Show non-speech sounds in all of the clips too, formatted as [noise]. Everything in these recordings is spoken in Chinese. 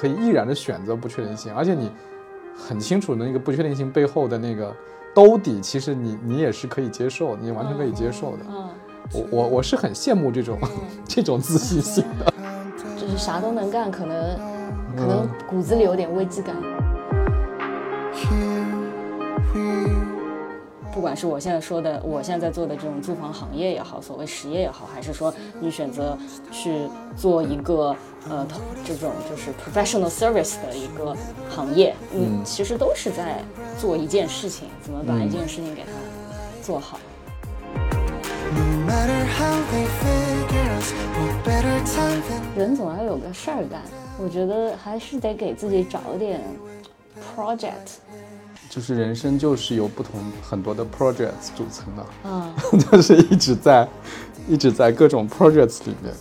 可以毅然的选择不确定性，而且你很清楚那个不确定性背后的那个兜底，其实你你也是可以接受，你完全可以接受的。嗯，我我我是很羡慕这种 [laughs] 这种自信心的。就是啥都能干，可能可能骨子里有点危机感。管是我现在说的，我现在在做的这种住房行业也好，所谓实业也好，还是说你选择去做一个呃这种就是 professional service 的一个行业，嗯，其实都是在做一件事情，怎么把一件事情给它做好。人总要有个事儿干，我觉得还是得给自己找点 project。就是人生就是由不同很多的 projects 组成的，嗯，[laughs] 就是一直在一直在各种 projects 里面。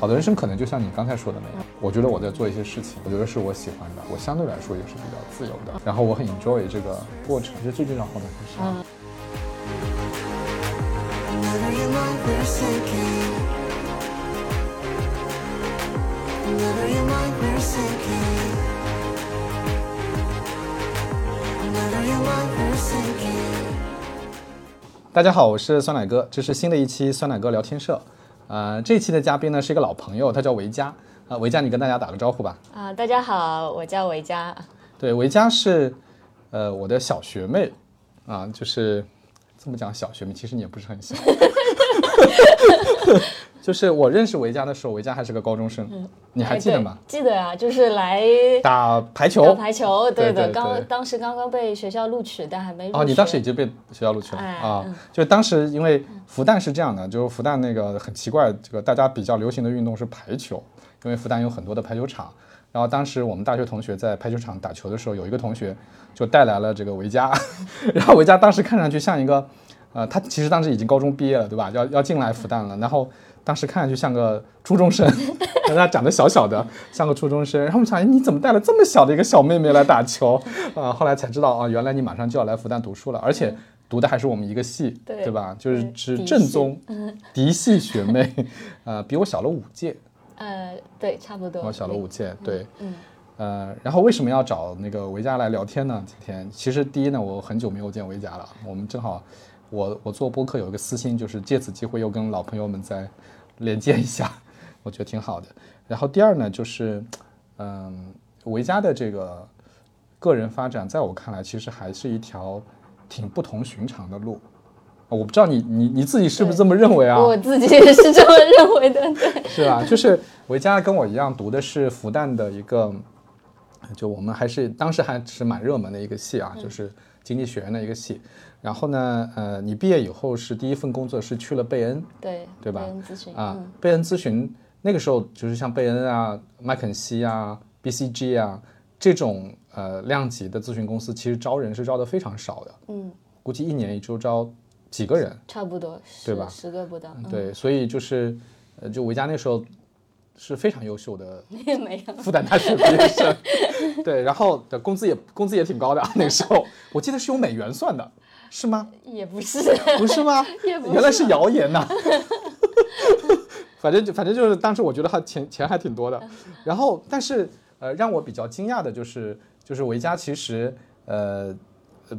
好的人生可能就像你刚才说的那样，我觉得我在做一些事情，我觉得是我喜欢的，我相对来说也是比较自由的，然后我很 enjoy 这个过程，这是最重要的事情。大家好，我是酸奶哥，这是新的一期酸奶哥聊天社。呃，这期的嘉宾呢是一个老朋友，他叫维嘉。啊，维嘉，你跟大家打个招呼吧。啊，大家好，我叫维嘉。对，维嘉是呃我的小学妹啊，就是这么讲小学妹，其实你也不是很小。[laughs] 就是我认识维嘉的时候，维嘉还是个高中生，嗯你还记得吗？记得啊，就是来打排球。打排球，对的，刚当时刚刚被学校录取，但还没哦，你当时已经被学校录取了啊？就当时因为复旦是这样的，就是复旦那个很奇怪，这个大家比较流行的运动是排球，因为复旦有很多的排球场。然后当时我们大学同学在排球场打球的时候，有一个同学就带来了这个维嘉，[laughs] 然后维嘉当时看上去像一个，呃，他其实当时已经高中毕业了，对吧？要要进来复旦了，然后。当时看上去像个初中生，[laughs] 他长得小小的，像个初中生。然后我们想，哎，你怎么带了这么小的一个小妹妹来打球？啊，后来才知道，啊，原来你马上就要来复旦读书了，而且读的还是我们一个系，对吧？就是是正宗 [laughs] 嫡系学妹，呃，比我小了五届。呃，对，差不多。我小了五届，对，嗯，呃，然后为什么要找那个维嘉来聊天呢？今天其实第一呢，我很久没有见维嘉了，我们正好，我我做播客有一个私心，就是借此机会又跟老朋友们在。连接一下，[laughs] 我觉得挺好的。然后第二呢，就是，嗯，维嘉的这个个人发展，在我看来，其实还是一条挺不同寻常的路。我不知道你你你自己是不是这么认为啊？[laughs] 我自己也是这么认为的，对。是吧？就是维嘉跟我一样读的是复旦的一个，就我们还是当时还是蛮热门的一个系啊，就是经济学院的一个系。然后呢，呃，你毕业以后是第一份工作是去了贝恩，对对吧？贝恩咨询啊，贝恩咨询那个时候就是像贝恩啊、麦肯锡啊、BCG 啊这种呃量级的咨询公司，其实招人是招的非常少的，嗯，估计一年也就招几个人，差不多，对吧？十个不到，对，所以就是呃，就维嘉那时候是非常优秀的，[laughs] 没有。复旦大学毕业生，对，然后的工资也工资也挺高的，那个时候。我记得是用美元算的。是吗？也不是，[laughs] 不是吗？[laughs] 原来是谣言呐。[laughs] 反正就反正就是当时我觉得他钱钱还挺多的。然后，但是呃，让我比较惊讶的就是，就是维嘉其实呃呃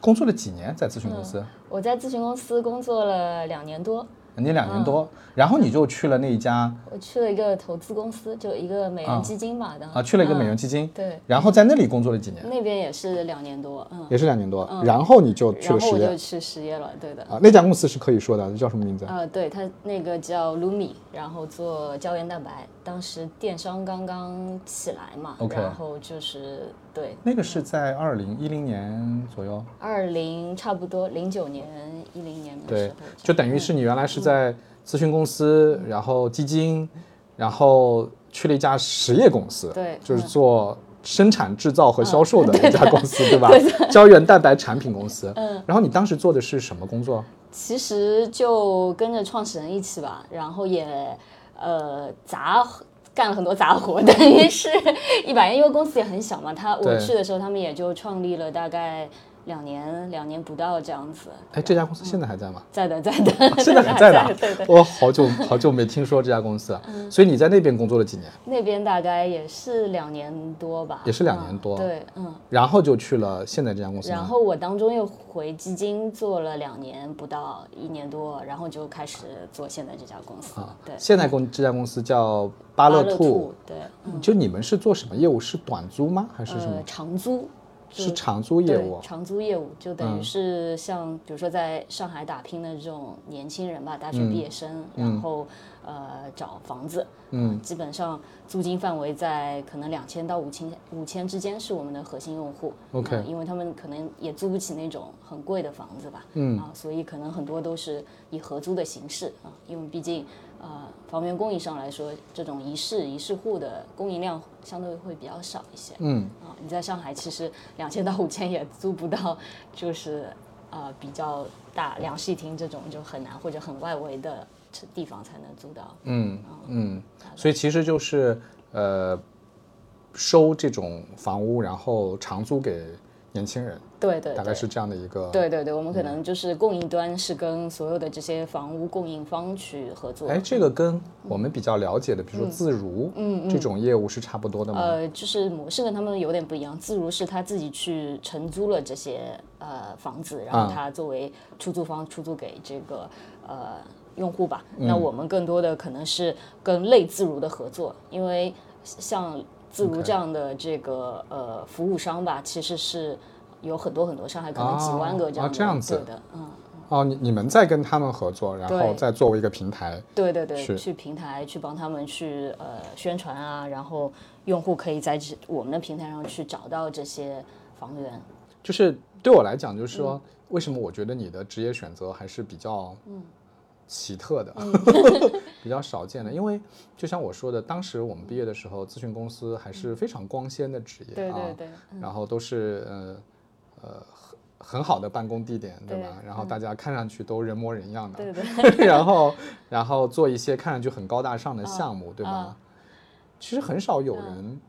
工作了几年在咨询公司。我在咨询公司工作了两年多。你两年多，然后你就去了那一家。我去了一个投资公司，就一个美元基金吧的。啊，去了一个美元基金。对。然后在那里工作了几年？那边也是两年多，嗯。也是两年多，然后你就去了实业。然后我就去实业了，对的。啊，那家公司是可以说的，叫什么名字？呃，对，它那个叫 Lumi，然后做胶原蛋白。当时电商刚刚起来嘛，OK。然后就是对。那个是在二零一零年左右。二零差不多零九年一零年的时候。对，就等于是你原来是在。咨询公司，然后基金，然后去了一家实业公司，对，就是做生产制造和销售的一家公司，[laughs] 对吧？[laughs] 胶原蛋白产品公司。嗯。然后你当时做的是什么工作？其实就跟着创始人一起吧，然后也呃杂干了很多杂活，[laughs] 等于是一百人，因为公司也很小嘛。他我去的时候，他们也就创立了大概两年两年不到这样子。哎，这家公司现在还在吗？在的，在的，现在还在 [laughs] 的。对对。我好久好久没听说这家公司了。所以你在那边工作了几年？那边大概也是两年多吧。也是两年多。对，嗯。然后就去了现在这家公司。然后我当中又回基金做了两年不到一年多，然后就开始做现在这家公司。啊，对。现在公这家公司叫巴乐兔。对。就你们是做什么业务？是短租吗？还是什么？长租。是长租业务，长租业务就等于是像比如说在上海打拼的这种年轻人吧，大学毕业生，然后呃找房子，嗯，基本上租金范围在可能两千到五千五千之间是我们的核心用户，OK，因为他们可能也租不起那种很贵的房子吧，嗯。啊，所以可能很多都是以合租的形式啊，因为毕竟。呃，房源供应上来说，这种一室一室户的供应量相对会比较少一些。嗯，啊，你在上海其实两千到五千也租不到，就是呃比较大两室一厅这种就很难，或者很外围的地方才能租到。嗯嗯，所以其实就是呃收这种房屋，然后长租给。年轻人，对对，大概是这样的一个。对对对，我们可能就是供应端是跟所有的这些房屋供应方去合作。哎，这个跟我们比较了解的，比如说自如，嗯这种业务是差不多的吗？呃，就是模式跟他们有点不一样。自如是他自己去承租了这些呃房子，然后他作为出租方出租给这个呃用户吧。那我们更多的可能是跟类自如的合作，因为像。自如这样的这个呃服务商吧，其实是有很多很多，上海可能几万个这样子的，嗯。哦，你你们在跟他们合作，然后再作为一个平台，对对对，去平台去帮他们去呃宣传啊，然后用户可以在我们的平台上去找到这些房源。就是对我来讲，就是说，为什么我觉得你的职业选择还是比较嗯。奇特的，[laughs] 比较少见的，因为就像我说的，当时我们毕业的时候，咨询公司还是非常光鲜的职业，对对对，然后都是呃呃很很好的办公地点，对吧？然后大家看上去都人模人样的，对对，[laughs] 然后然后做一些看上去很高大上的项目，对吧？其实很少有人。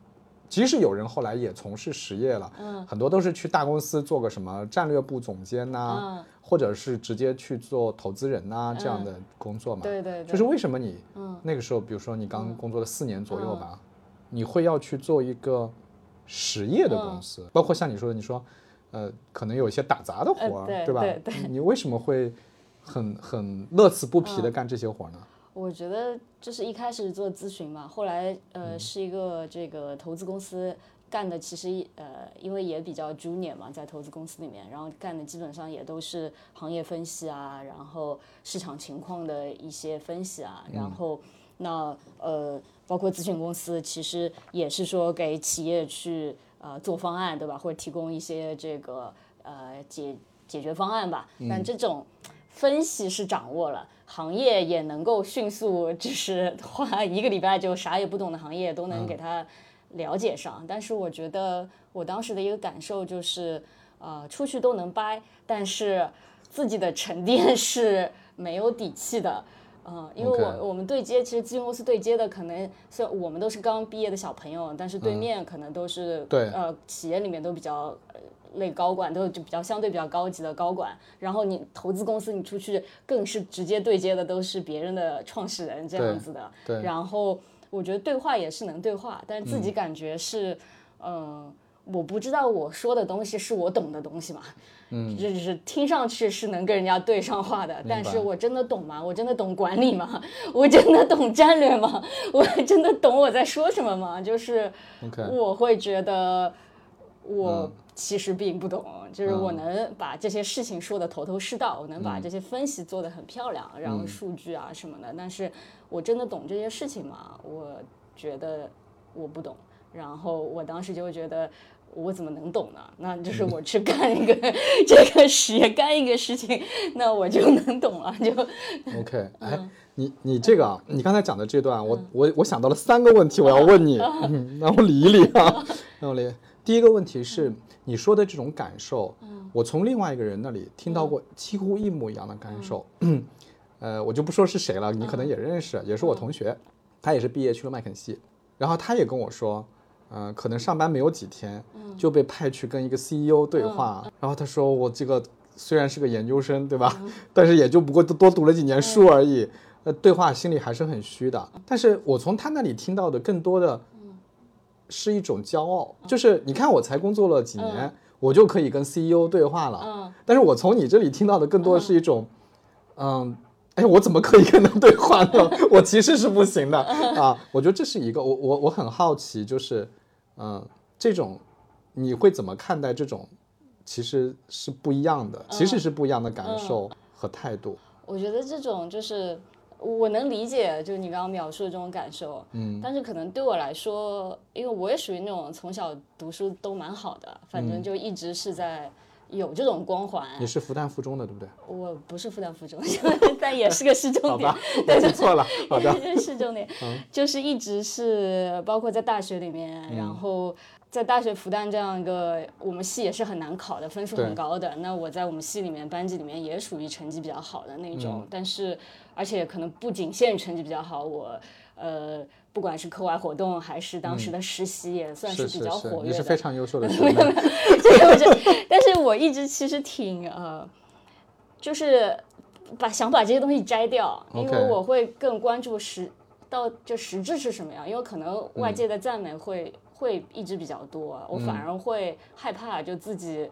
即使有人后来也从事实业了，嗯，很多都是去大公司做个什么战略部总监呐，或者是直接去做投资人呐这样的工作嘛。对对。就是为什么你那个时候，比如说你刚工作了四年左右吧，你会要去做一个实业的公司，包括像你说的，你说，呃，可能有一些打杂的活儿，对吧？对对。你为什么会很很乐此不疲的干这些活儿呢？我觉得就是一开始做咨询嘛，后来呃是一个这个投资公司干的，其实呃因为也比较 junior 嘛，在投资公司里面，然后干的基本上也都是行业分析啊，然后市场情况的一些分析啊，然后那呃包括咨询公司其实也是说给企业去呃做方案对吧，或者提供一些这个呃解解决方案吧，但这种分析是掌握了。行业也能够迅速，就是花一个礼拜就啥也不懂的行业都能给他了解上。但是我觉得我当时的一个感受就是，呃，出去都能掰，但是自己的沉淀是没有底气的。嗯，因为我我们对接，其实咨询公司对接的可能是我们都是刚毕业的小朋友，但是对面可能都是对。呃企业里面都比较。类高管都就比较相对比较高级的高管，然后你投资公司你出去更是直接对接的都是别人的创始人这样子的，对。然后我觉得对话也是能对话，但自己感觉是，嗯，我不知道我说的东西是我懂的东西嘛，嗯，就是听上去是能跟人家对上话的，但是我真的懂吗？我真的懂管理吗？[laughs] 我真的懂战略吗？[laughs] 我真的懂我在说什么吗？就是我会觉得我。其实并不懂，就是我能把这些事情说的头头是道，我能把这些分析做得很漂亮，然后数据啊什么的。但是我真的懂这些事情吗？我觉得我不懂。然后我当时就觉得，我怎么能懂呢？那就是我去干一个 [laughs] 这个实业，干一个事情，那我就能懂了。就 [laughs] OK，哎，你你这个，你刚才讲的这段，我我我想到了三个问题，我要问你，[laughs] 让我理一理啊，让我理。第一个问题是。你说的这种感受，我从另外一个人那里听到过几乎一模一样的感受，呃，我就不说是谁了，你可能也认识，也是我同学，他也是毕业去了麦肯锡，然后他也跟我说，嗯、可能上班没有几天，就被派去跟一个 CEO 对话，然后他说我这个虽然是个研究生，对吧？[laughs] 但是也就不过多多读了几年书而已，呃，对话心里还是很虚的。但是我从他那里听到的更多的是一种骄傲，就是你看我才工作了几年，我就可以跟 CEO 对话了，嗯但是我从你这里听到的更多的是一种，嗯。哎，我怎么可以跟他对话呢？[laughs] 我其实是不行的啊！我觉得这是一个，我我我很好奇，就是，嗯，这种你会怎么看待这种，其实是不一样的，其实是不一样的感受和态度。我觉得这种就是我能理解，就是你刚刚描述的这种感受，嗯，但是可能对我来说，因为我也属于那种从小读书都蛮好的，反正就一直是在有这种光环。你是复旦附中的，对不对？我不是复旦附中，[laughs] 但也是个市重点好吧，，[laughs] 错了。好的，这是重点，就是一直是包括在大学里面，然后在大学复旦这样一个我们系也是很难考的，分数很高的。那我在我们系里面班级里面也属于成绩比较好的那种，但是而且可能不仅限于成绩比较好，我呃不管是课外活动还是当时的实习也算是比较，活跃的。你是非常优秀的 [laughs] 学妹。这个不是，但是我一直其实挺呃，就是把想把这些东西摘掉，因为我会更关注实到这实质是什么样，因为可能外界的赞美会、会一直比较多，我反而会害怕就自己。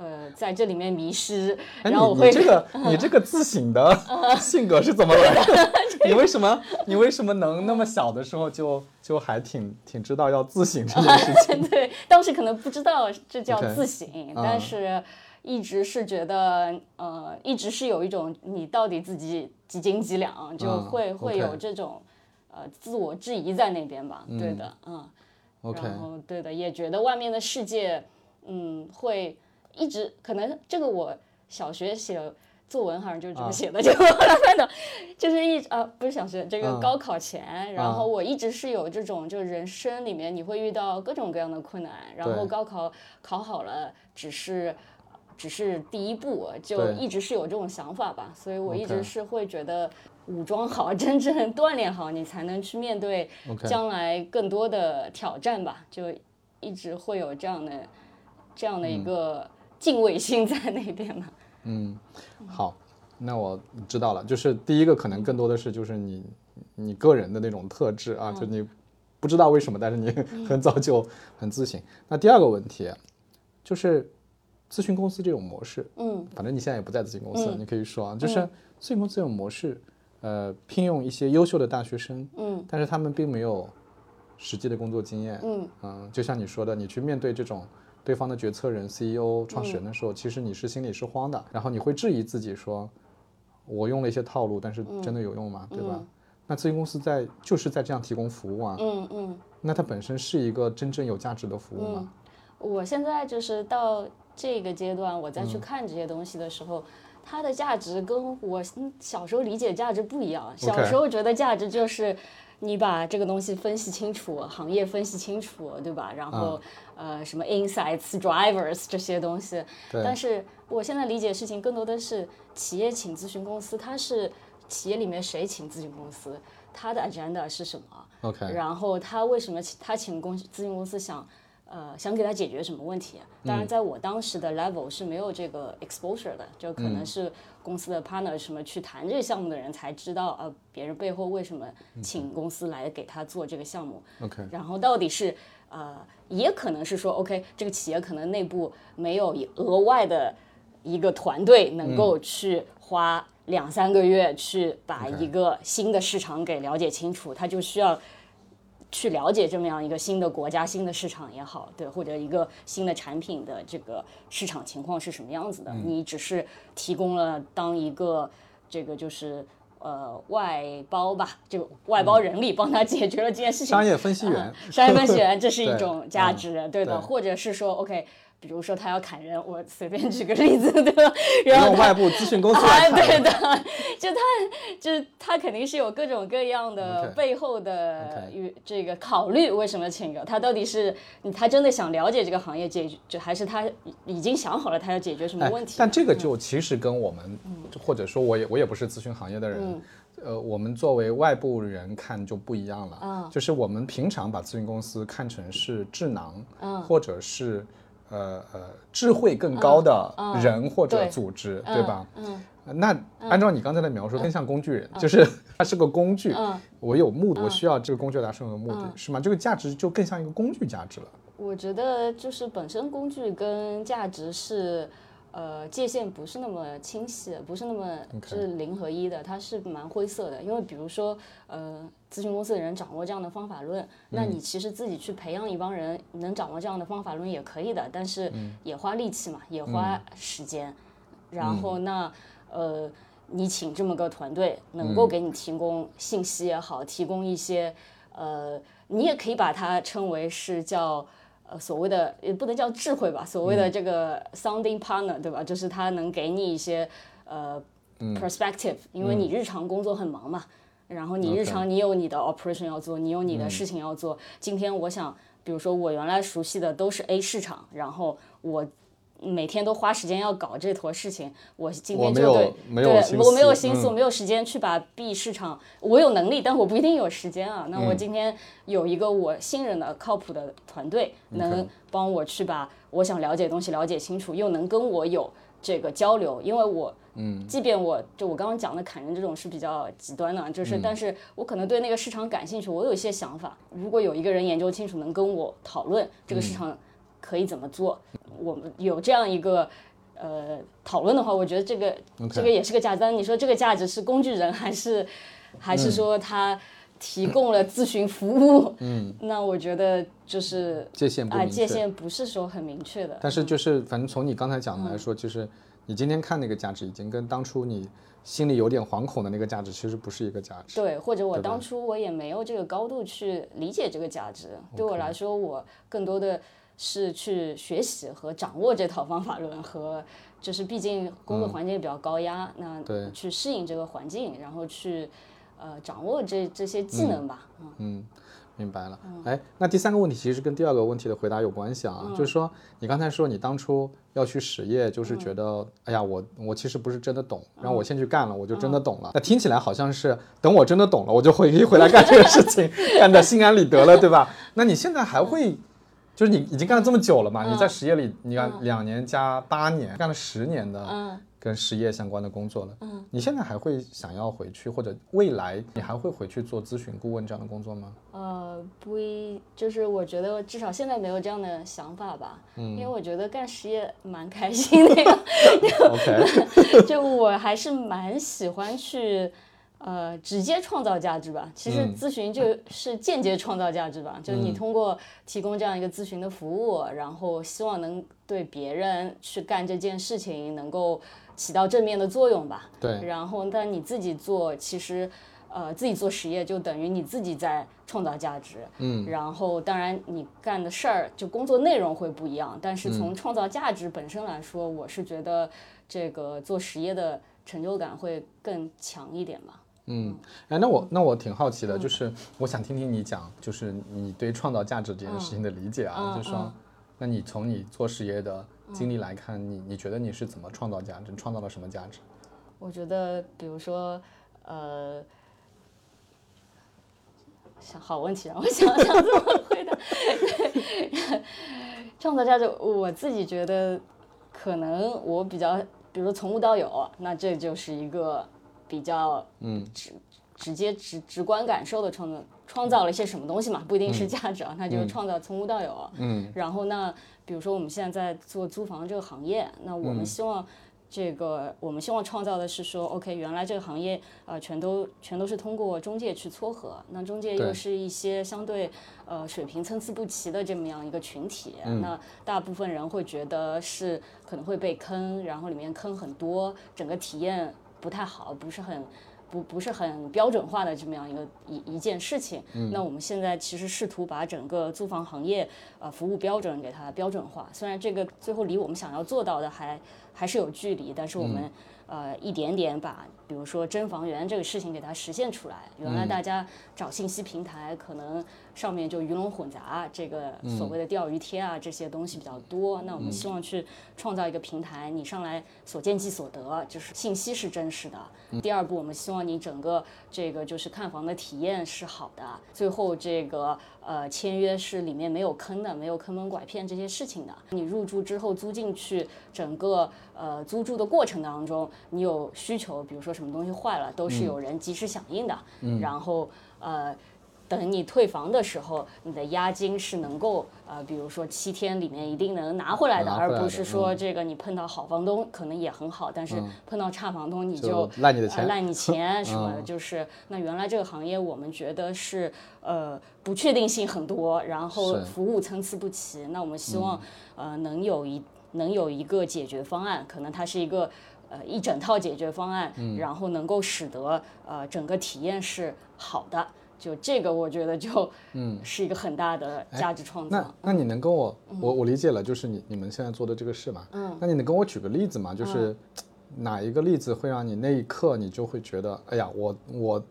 呃，在这里面迷失，哎，然后我会这个 [laughs] 你这个自省的性格是怎么来的？[laughs] 你为什么你为什么能那么小的时候就就还挺挺知道要自省这件事情？[laughs] 对，当时可能不知道这叫自省但是一直是觉得，呃，一直是有一种你到底自己几斤几两，就嗯会、会有这种呃自我质疑在那边吧。对的，嗯 OK 然后对的，也觉得外面的世界，嗯，会一直可能这个我小学写作文好像就是这么啊。写的，就后来看到就是一啊不是小学这个嗯。高考前，然啊后我一直是有这种就人生里面你会遇到各种各样的困难，然后高考考好了只是。只是第一步，就一直是有这种想法吧，所以我一直是会觉得武装好，[laughs] 真正锻炼好，你才能去面对将来更多的挑战吧，就一直会有这样的这样的一个敬畏心在那边嘛。嗯，好，那我知道了。就是第一个可能更多的是就是你你个人的那种特质啊，就你不知道为什么，但是你很早就很自省。那第二个问题就是咨询公司这种模式，嗯，反正你现在也不在咨询公司，你可以说啊，就是咨询公司这种模式，呃，聘用一些优秀的大学生，嗯，但是他们并没有实际的工作经验，嗯。就像你说的，你去面对这种对方的决策人、CEO、创始人的时候，其实你是心里是慌的，然后你会质疑自己说，我用了一些套路，但是真的有用吗？对吧？那咨询公司在就是在这样提供服务啊，嗯嗯，那它本身是一个真正有价值的服务吗？我现在就是到这个阶段，我再嗯去看这些东西的时候。它的价值跟我小时候理解价值不一样。小时候觉得价值就是你把这个东西分析清楚，行业分析清楚，对吧？然后、呃，什么 insights、drivers 这些东西。对但是我现在理解的事情更多的是企业请咨询公司，它是企业里面谁请咨询公司，它的 agenda 是什么？OK，然后他为什么请他请公咨询公司想，呃，想给他解决什么问题？当然，在我当时的 level 是没有这个 exposure 的，就可能是公司的 partner 什么去谈这个项目的人才知道，呃，别人背后为什么请公司来给他做这个项目。OK，然后到底是呃，也可能是说，OK，这个企业可能内部没有额外的一个团队能够去花两三个月去把一个新的市场给了解清楚，他就需要。去了解这么样一个新的国家、新的市场也好，对，或者一个新的产品的这个市场情况是什么样子的，你只是提供了当一个这个就是呃外包吧，这个外包人力帮他解决了这件事情，商业分析员。嗯 [laughs] 商业分析员这是一种 [laughs] 价值，对的，对。或者是说，OK，比如说他要砍人，我随便举个例子，对吧？然后外部咨询公司来看，对的，就他就是他肯定是有各种各样的背后的与这个考虑，为什么请个他到底是他真的想了解这个行业解决，就还是他已经想好了他要解决什么问题？但这个就其实跟我们，或者说我也我也不是咨询行业的人。呃，我们作为外部人看就不一样了，就是我们平常把咨询公司看成是智囊，或者是呃呃智慧更高的人或者组织，对吧？嗯，那按照你刚才的描述，更像工具人，就是它是个工具，我有目的，我需要这个工具达成我的目的，是吗？这个价值就更像一个工具价值了。我觉得就是本身工具跟价值是。呃，界限不是那么清晰，不是那么是零和一的，它是蛮灰色的。因为比如说，呃，咨询公司的人掌握这样的方法论，那你其实自己去培养一帮人能掌握这样的方法论也可以的，但是也花力气嘛，也花时间。然后那呃，你请这么个团队，能够给你提供信息也好，提供一些呃，你也可以把它称为是叫。呃，所谓的也不能叫智慧吧，所谓的这个 sounding partner，对吧？就是他能给你一些呃 perspective，因为你日常工作很忙嘛，然后你日常你有你的 operation 要做，你有你的事情要做。今天我想，比如说我原来熟悉的都是 A 市场，然后我。每天都花时间要搞这坨事情，我今天就对对，我没有心思，没有时间去把 B 市场，我有能力，但我不一定有时间啊。那我今天有一个我信任的、靠谱的团队，能帮我去把我想了解的东西了解清楚，又能跟我有这个交流。因为我，嗯，即便我就我刚刚讲的砍人这种是比较极端的，就是，但是我可能对那个市场感兴趣，我有一些想法。如果有一个人研究清楚，能跟我讨论这个市场。可以怎么做？我们有这样一个呃讨论的话，我觉得这个这个也是个价值。但你说这个价值是工具人，还是还是说他提供了咨询服务？嗯，[laughs] 那我觉得就是界限啊，界限不是说很明确的。但是就是反正从你刚才讲的来说，就是你今天看那个价值，已经跟当初你心里有点惶恐的那个价值，其实不是一个价值。对，或者我当初我也没有这个高度去理解这个价值。对我来说，我更多的。是去学习和掌握这套方法论，和就是毕竟工作环境比较高压，那去适应这个环境，然后去呃掌握这这些技能吧。嗯，明白了。哎，那第三个问题其实跟第二个问题的回答有关系啊，就是说你刚才说你当初要去实业，就是觉得哎呀，我我其实不是真的懂，然后我先去干了，我就真的懂了。那听起来好像是等我真的懂了，我就回回来干这个事情，干的心安理得了，对吧？那你现在还会？就是你已经干了这么久了嘛？你在实业里，你看两年加八年，干了十年的跟实业相关的工作了。嗯，你现在还会想要回去，或者未来你还会回去做咨询顾问这样的工作吗？呃，不一，就是我觉得至少现在没有这样的想法吧。嗯，因为我觉得干实业蛮开心的。OK，[laughs] 就我还是蛮喜欢去。呃，直接创造价值吧。其实咨询就是间接创造价值吧，就是你通过提供这样一个咨询的服务，然后希望能对别人去干这件事情能够起到正面的作用吧。对。然后，但你自己做，其实呃，自己做实业就等于你自己在创造价值。嗯。然后，当然你干的事儿就工作内容会不一样，但是从创造价值本身来说，我是觉得这个做实业的成就感会更强一点吧。嗯，哎，那我那我挺好奇的，就是我想听听你讲，就是你对创造价值这件事情的理解啊，就是说，那你从你做实业的经历来看，你你觉得你是怎么创造价值，创造了什么价值？我觉得，比如说，呃，想好问题，让我想想怎么回答。[laughs] 创造价值，我自己觉得，可能我比较，比如从无到有，那这就是一个。比较嗯。直直接直直观感受的创造创造了一些什么东西嘛，不一定是价值啊，那就是创造从无到有。嗯，然后那比如说我们现在在做租房这个行业，那我们希望这个我们希望创造的是说，OK，原来这个行业呃全都全都是通过中介去撮合，那中介又是一些相对呃水平参差不齐的这么样一个群体，那大部分人会觉得是可能会被坑，然后里面坑很多，整个体验。不太好，不是很，不不是很标准化的这么样一个一一件事情。嗯。那我们现在其实试图把整个租房行业呃服务标准给它标准化，虽然这个最后离我们想要做到的还还是有距离，但是我们、嗯呃一点点把比如说真房源这个事情给它实现出来。原来大家找信息平台可能上面就鱼龙混杂，这个所谓的钓鱼贴啊这些东西比较多。那我们希望去创造一个平台，你上来所见即所得，就是信息是真实的。第二步，我们希望你整个这个就是看房的体验是好的。最后这个呃签约是里面没有坑的，没有坑蒙拐骗这些事情的。你入住之后租进去，整个呃租住的过程当中，你有需求，比如说什么东西坏了，都是有人及时响应的。然后呃。等你退房的时候，你的押金是能够呃，比如说七天里面一定能拿回来的，来的而不是说这个你碰到好房东可能也很好，但是碰到差房东你就就赖你的钱。呃赖你钱 [laughs] 什么的，嗯。就是那原来这个行业我们觉得是呃不确定性很多，然后服务参差不齐。那我们希望、呃能有一能有一个解决方案，可能它是一个。呃，一整套解决方案，然后能够使得呃整个体验是好的，就这个我觉得就嗯 [laughs] 是一个很大的价值创造。那那你能跟我，我我理解了，就是你你们现在做的这个事嘛，嗯，那你能跟我举个例子吗？就是哪一个例子会让你那一刻你就会觉得，哎呀，我我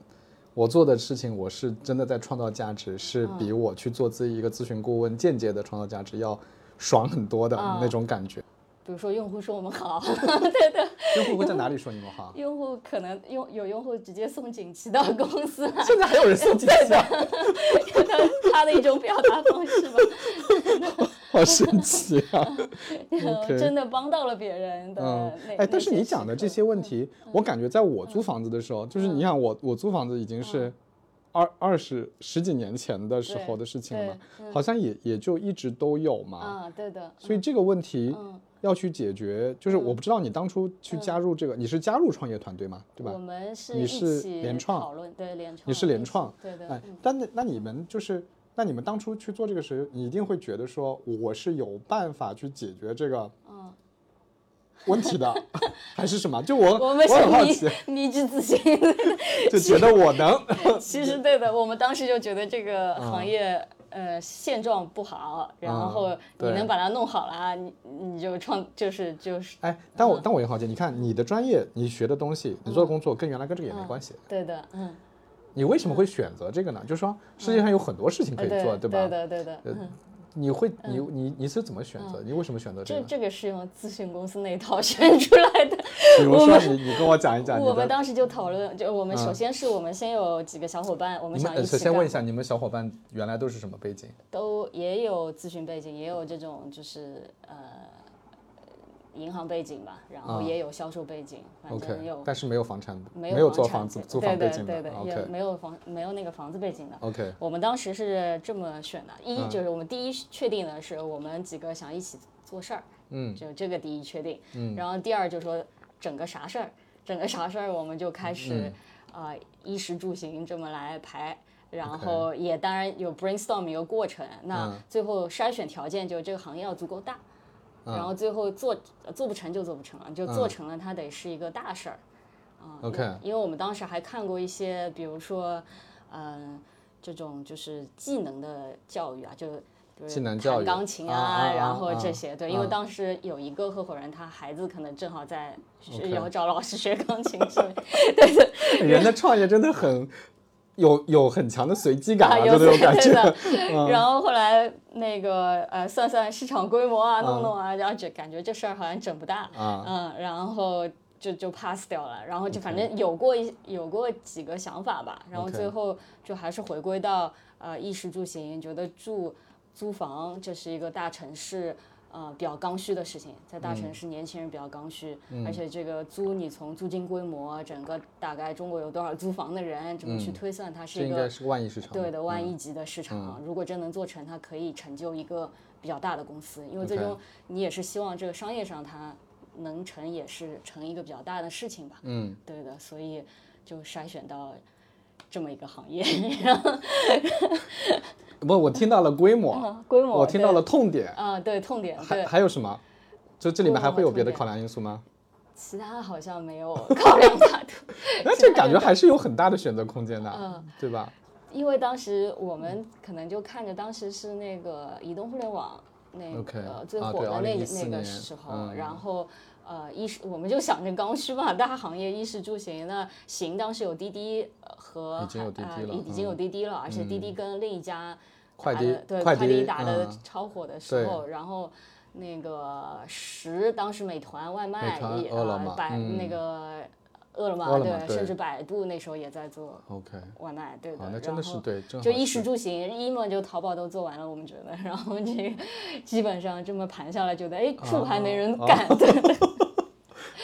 我做的事情我是真的在创造价值，是比我去做自己一个咨询顾问间接的创造价值要爽很多的那种感觉。比如说用户说我们好，[laughs] 对的，用户会在哪里说你们好？用户可能用有用户直接送锦旗到公司。来，现在还有人送锦旗啊，他他的一种表达方式吧，[laughs] 好神奇啊！真的帮到了别人的嗯。，哎，但是你讲的这些问题，我感觉在我租房子的时候，就是你想我我租房子已经是二二十十几年前的时候的事情了嘛，好像也也就一直都有嘛。啊，对的，所以这个问题要去解决，就是我不知道你当初去加入这个，你是加入创业团队吗，对吧我？们是你是联创讨论，对联创，你是联创，对对，哎，但那那你们就是，那你们当初去做这个时，你一定会觉得说，我是有办法去解决这个 [laughs] 问题的，[laughs] 还是什么？就我我们很好是奇，[laughs] 迷迷之自信。就觉得我能，其实对的，我们当时就觉得这个行业、呃现状不好，然后你能把它弄好了，你你就创就是就是哎，但我但我也好奇，你看你的专业，你学的东西，你做的工作跟原来跟这个也没关系，对的，嗯，你为什么会选择这个呢？就是说世界上有很多事情可以对做，对吧？对的对的，嗯，你会你你你是怎么选择？你为什么选择这个？这这个是用咨询公司那一套 [laughs] 选出来的。比如说你你跟我讲一讲我们。当时就讨论，就我们首先是我们先有几个小伙伴，我们想一起干先问一下，你们小伙伴原来都是什么背景？都也有咨询背景，也有这种就是呃银行背景吧，然后也有销售背景，反正有但是没有房产，没有做房子租房背景对的，没有房没有那个房子背景的。OK 我们当时是这么选的：一嗯。就是我们第一确定的是我们几个想一起做事儿，嗯。就这个第一确定。嗯。然后第二就是说整个啥事儿，整个啥事儿我们就开嗯始啊、呃衣食住行这么来排。然后也当然有 brainstorm 一个过程，那嗯。最后筛选条件就这个行业要足够大，然后最后做呃做不成就做不成了，就做成了它得是一个大事儿。啊 OK 因为我们当时还看过一些，比如说，嗯、这种就是技能的教育啊，就技能教育弹钢琴啊然后啊这些，对，因为当时有一个合伙人，他孩子可能正好在学要找老师学钢琴之类，[laughs] 对对，人的创业真的很有有很强的随机感啊，有就那种感。[laughs] 然后后来那个呃算算市场规模啊，弄弄啊，然后就感觉这事儿好像整不大，啊。嗯，然后就就 pass 掉了，然后就反正有过一有过几个想法吧，然后最后就还是回归到呃衣食住行，觉得住租房这是一个大城市。呃，比较刚需的事情，在大城市年轻人比较刚需，而且这个租你从租金规模，整个大概中国有多少租房的人，怎么去推算它是一个这应该是万亿市场。对的，万亿级的市场，如果真能做成，它可以成就一个比较大的公司，因为最终你也是希望这个商业上它能成，也是成一个比较大的事情吧。嗯，对的，所以就筛选到这么一个行业，然后不，我听到了规模，嗯规模，我听到了痛点，嗯，对痛点，还，还有什么？就这里面还会有别的考量因素吗？其他好像没有考量大的。[laughs] 那这感觉还是有很大的选择空间的，嗯对吧？因为当时我们可能就看着当时是那个移动互联网那个最火的那、2014那个时候，嗯然后呃衣食我们就想着刚需嘛，大行业衣食住行，那行当时有滴滴呃和已经有滴滴了呃已经有嗯。滴滴了，而且滴滴跟另一家快递对快递快打的嗯。超火的时候，然后。那个十，当时美团外卖也饿了么呃百、嗯。那个饿了么对甚至百度那时候也在做 OK，外卖，对的。啊，那真的是对，就衣食住行，一嘛就淘宝都做完了，我们觉得，[laughs] 然后这个基本上这么盘下来，觉得哎，住还没人干，[laughs] 对。对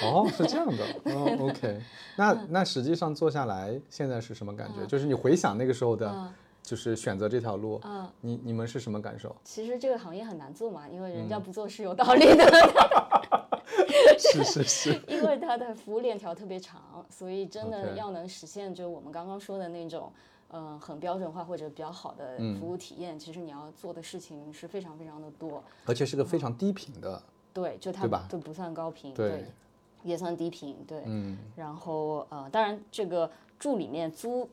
哦，是这样的，哦，OK，那那实际上做下来，现在是什么感觉？就是你回想那个时候的，嗯。就是选择这条路，嗯，你你们是什么感受？其实这个行业很难做嘛，因为人嗯。家不做是有道理的，[laughs] 是 [laughs] 是是，[laughs] 因为它的服务链条特别长，所以真的要能实现就我们刚刚说的那种。嗯，很标准化或者比较好的嗯服务体验，其实你要做的事情是非常非常的多。而且是个非常低频的，对，就它都不算高频，对也算低频，对。嗯，然后呃，当然这个住里面租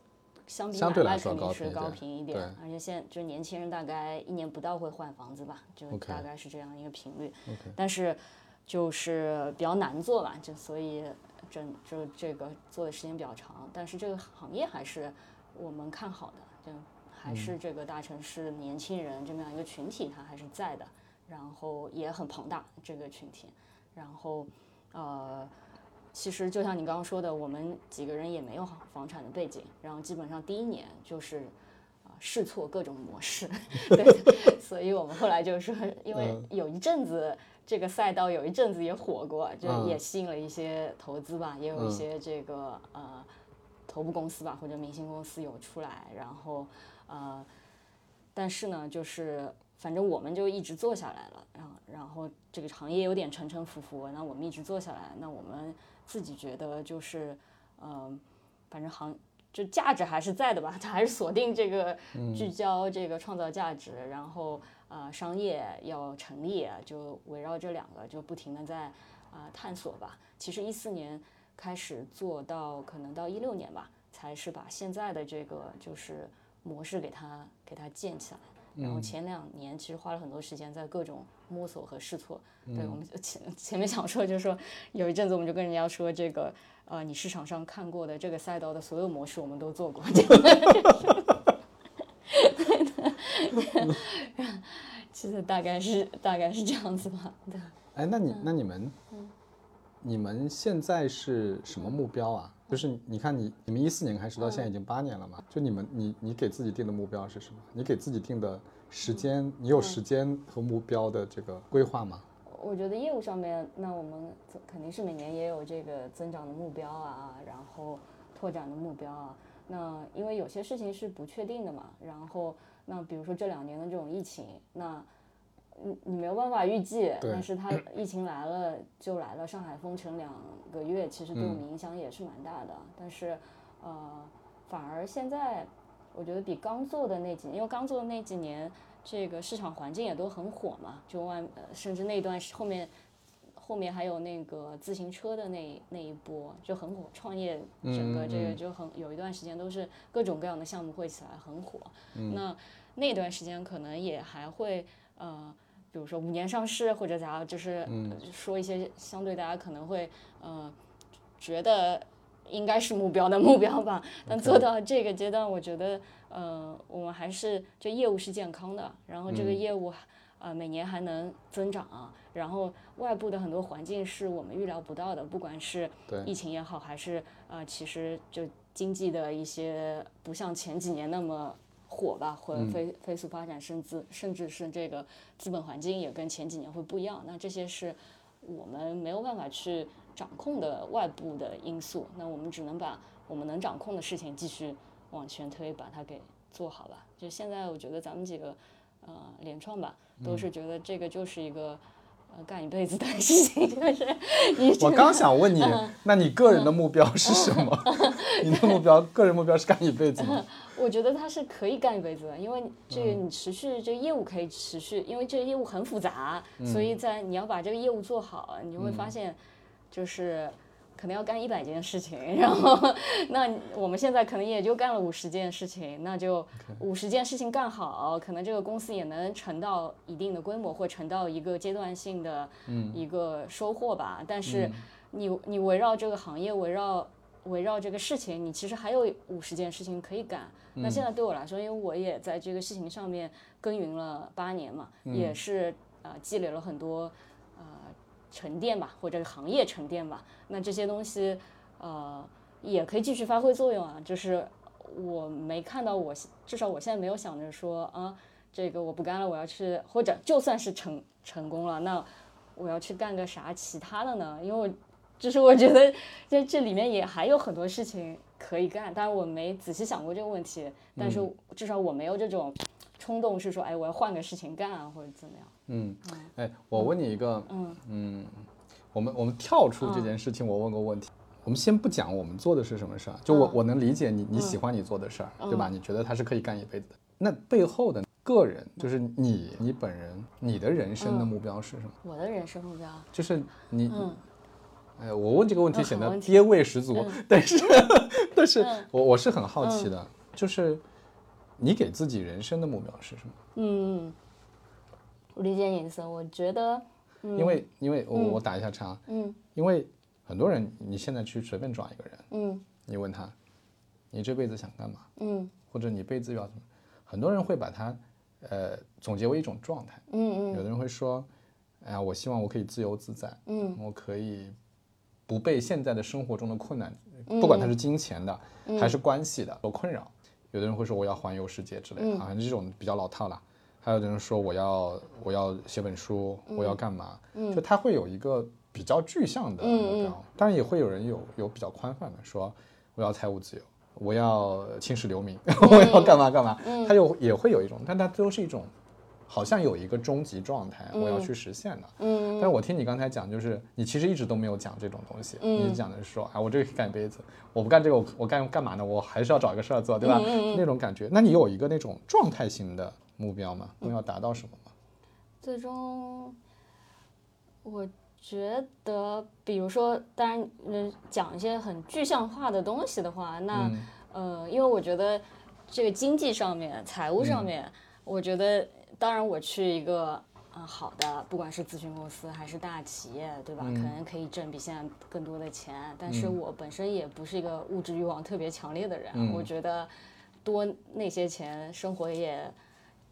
相比相买卖对来说高肯定是高频一点而且现在就年轻人大概一年不到会换房子吧，就大概是这样一个频率。但是就是比较难做吧，就所以整就这个做的时间比较长，但是这个行业还是我们看好的，就还是这个大城市年轻人这么样一个群体，它还是在的，然后也很庞大这个群体，然后呃。其实就像你刚刚说的，我们几个人也没有房产的背景，然后基本上第一年就是啊、试错各种模式，[laughs] 对，所以我们后来就说，因为有一阵子这个赛道有一阵子也火过，就嗯。也吸引了一些投资吧，也有一些这个呃头部公司吧或者明星公司有出来，然后呃，但是呢，就是反正我们就一直做下来了，然后然后这个行业有点沉沉浮浮，那我们一直做下来，那我们自己觉得就是，嗯、反正行就价值还是在的吧，它还是锁定这个聚焦这个创造价值，然后呃商业要成立，就围绕这两个就不停的在啊、探索吧。其实一四年开始做到可能到一六年吧，才是把现在的这个就是模式给它给它建起来。然后前两年其实花了很多时间在各种摸索和试错。对我们前前面想说，就是说有一阵子我们就跟人家说，这个呃，你市场上看过的这个赛道的所有模式我们都做过。[laughs] 其实大概是大概是这样子吧。对，哎，那你那你们，你们现在是什么目标啊？就是你看你你们一四年开始到现在已经八年了嘛？就你们你你给自己定的目标是什么？你给自己定的时间，你有时间和目标的这个规划吗？我觉得业务上面，那我们肯定是每年也有这个增长的目标啊，然后拓展的目标啊。那因为有些事情是不确定的嘛，然后那比如说这两年的这种疫情，那你你没有办法预计，但是它 [clears throat] 疫情来了就来了，上海封城两个月，其实对我们影响也是蛮大的。但是呃，反而现在我觉得比刚做的那几年，因为刚做的那几年，这个市场环境也都很火嘛，就外呃甚至那段后面后面还有那个自行车的那那一波就很火，创业整个这个就很有一段时间都是各种各样的项目会起来很火。那那段时间可能也还会呃，比如说五年上市或者咋样，就是呃说一些相对大家可能会呃觉得应该是目标的目标吧。但做到这个阶段，我觉得呃我们还是这业务是健康的，然后这个业务。呃，每年还能增长，啊然后外部的很多环境是我们预料不到的，不管是疫情也好，还是呃，其实就经济的一些不像前几年那么火吧，或者飞、飞速发展，甚至甚至是这个资本环境也跟前几年会不一样。那这些是我们没有办法去掌控的外部的因素，那我们只能把我们能掌控的事情继续往前推，把它给做好吧。就现在，我觉得咱们几个呃联创吧，都是觉得这个就是一个。呃，干一辈子的事情，[laughs] 就是一直我刚想问你，那你个人的目标是什么？[laughs] 你的目标，个人目标是干一辈子吗？[laughs] 我觉得它是可以干一辈子的，因为这个你持续这个业务可以持续，因为这个业务很复杂，所以在你要把这个业务做好，你就会发现，就是可能要干一百件事情，[laughs] 然后那我们现在可能也就干了五十件事情，那就五十件事情干好，可能这个公司也能成到一定的规模，或成到一个阶段性的一个收获吧。但是你你围绕这个行业，围绕围绕这个事情，你其实还有五十件事情可以干。那现在对我来说，因为我也在这个事情上面耕耘了八年嘛，也是呃积累了很多。沉淀吧，或者是行业沉淀吧，那这些东西，呃，也可以继续发挥作用啊。就是我没看到，我至少我现在没有想着说啊，这个我不干了，我要去，或者就算是成成功了，那我要去干个啥其他的呢？因为我就是我觉得在这里面也还有很多事情可以干，当然我没仔细想过这个问题，但是至少我没有这种冲动，是说哎，我要换个事情干啊，或者怎么样。嗯，哎，我问你一个，嗯。嗯，我们我们跳出这件事情，我问个问题，我们先不讲我们做的是什么事儿，就我我能理解你你喜欢你做的事儿，对吧？你觉得他是可以干一辈子的，那背后的个人就是你你本人你的人生的目标是什么？我的人生目标就是你，哎，我问这个问题显得爹味十足，但是 [laughs] 但是我我是很好奇的，就是你给自己人生的目标是什么？嗯。理解你的意思，我觉得，因为因为我我打一下叉，嗯，因为很多人你现在去随便抓一个人，嗯，你问他，你这辈子想干嘛，嗯，或者你辈子要什么，很多人会把它，呃，总结为一种状态，嗯嗯，有的人会说，哎呀，我希望我可以自由自在，嗯，我可以不被现在的生活中的困难，不管它是金钱的还是关系的所困扰，有的人会说我要环游世界之类的，啊，这种比较老套了。还有的人说我要我要写本书，我要干嘛？就他会有一个比较具象的目标，当然也会有人有有比较宽泛的，说我要财务自由，我要青史留名，[laughs] 我要干嘛干嘛。他有也会有一种，但他都是一种好像有一个终极状态，我要去实现的。嗯，但是我听你刚才讲，就是你其实一直都没有讲这种东西，你讲的是说，啊，我这个干一辈子，我不干这个，我我干干嘛呢？我还是要找一个事儿做，对吧？那种感觉，那你有一个那种状态型的。目标嘛，我们要达到什么嘛？最终，我觉得，比如说，当然，嗯，讲一些很具象化的东西的话，那，呃，因为我觉得这个经济上面、财务上面，我觉得，当然，我去一个嗯好的，不管是咨询公司还是大企业，对吧？可能可以挣比现在更多的钱，但是我本身也不是一个物质欲望特别强烈的人，我觉得多那些钱，生活也。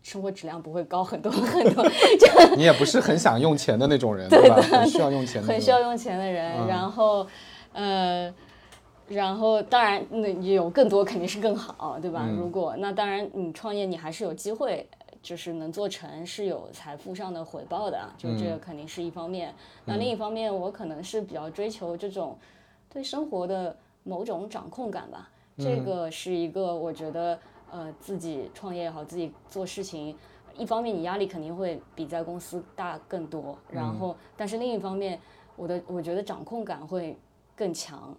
生活质量不会高很多 [laughs] 很多，就 [laughs] 你也不是很想用钱的那种人，[laughs] 对吧？很需要用钱，很需要用钱的人。然后，呃，然后当然，那有更多肯定是更好，对吧？如果那当然，你创业你还是有机会，就是能做成，是有财富上的回报的，就这个肯定是一方面。那另一方面，我可能是比较追求这种对生活的某种掌控感吧。这个是一个我觉得。呃，自己创业也好，自己做事情，一方面你压力肯定会比在公司大更多，然后，但是另一方面，我的我觉得掌控感会更强。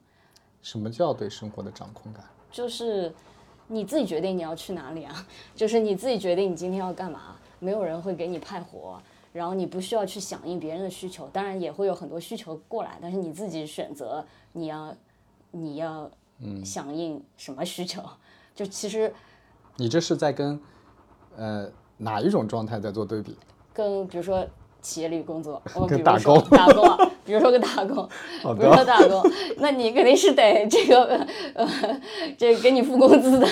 什么叫对生活的掌控感？就是你自己决定你要去哪里啊，[laughs] 就是你自己决定你今天要干嘛，没有人会给你派活，然后你不需要去响应别人的需求，当然也会有很多需求过来，但是你自己选择你要你要嗯响应什么需求，[laughs] 就其实。你这是在跟，呃，哪一种状态在做对比？跟比如说企业里工作，跟打工，打工，比如说跟打工，比如说打工，那你肯定是得这个，呃，这给你付工资的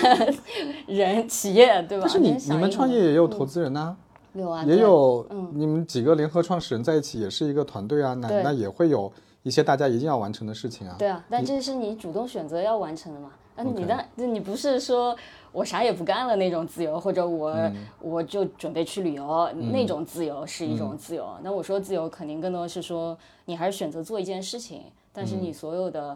人，企业对吧？但是你你们创业也有投资人呐，有啊，也有，你们几个联合创始人在一起也是一个团队啊，那那也会有一些大家一定要完成的事情啊。对啊，但这是你主动选择要完成的嘛？那你的，你不是说。我啥也不干了那种自由，或者我我就准备去旅游那种自由是一种自由。那我说自由肯定更多是说你还是选择做一件事情，但是你所有的，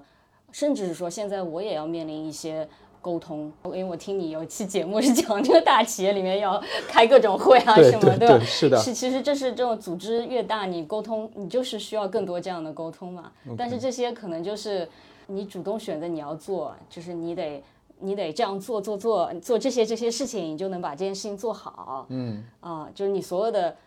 甚至是说现在我也要面临一些沟通，因为我听你有期节目是讲这个大企业里面要开各种会啊什么，对吧？是的，是其实这是这种组织越大，你沟通你就是需要更多这样的沟通嘛。但是这些可能就是你主动选择你要做，就是你得。你得这样做做做做这些这些事情，你就能把这件事情做好。嗯啊，就是你所有的，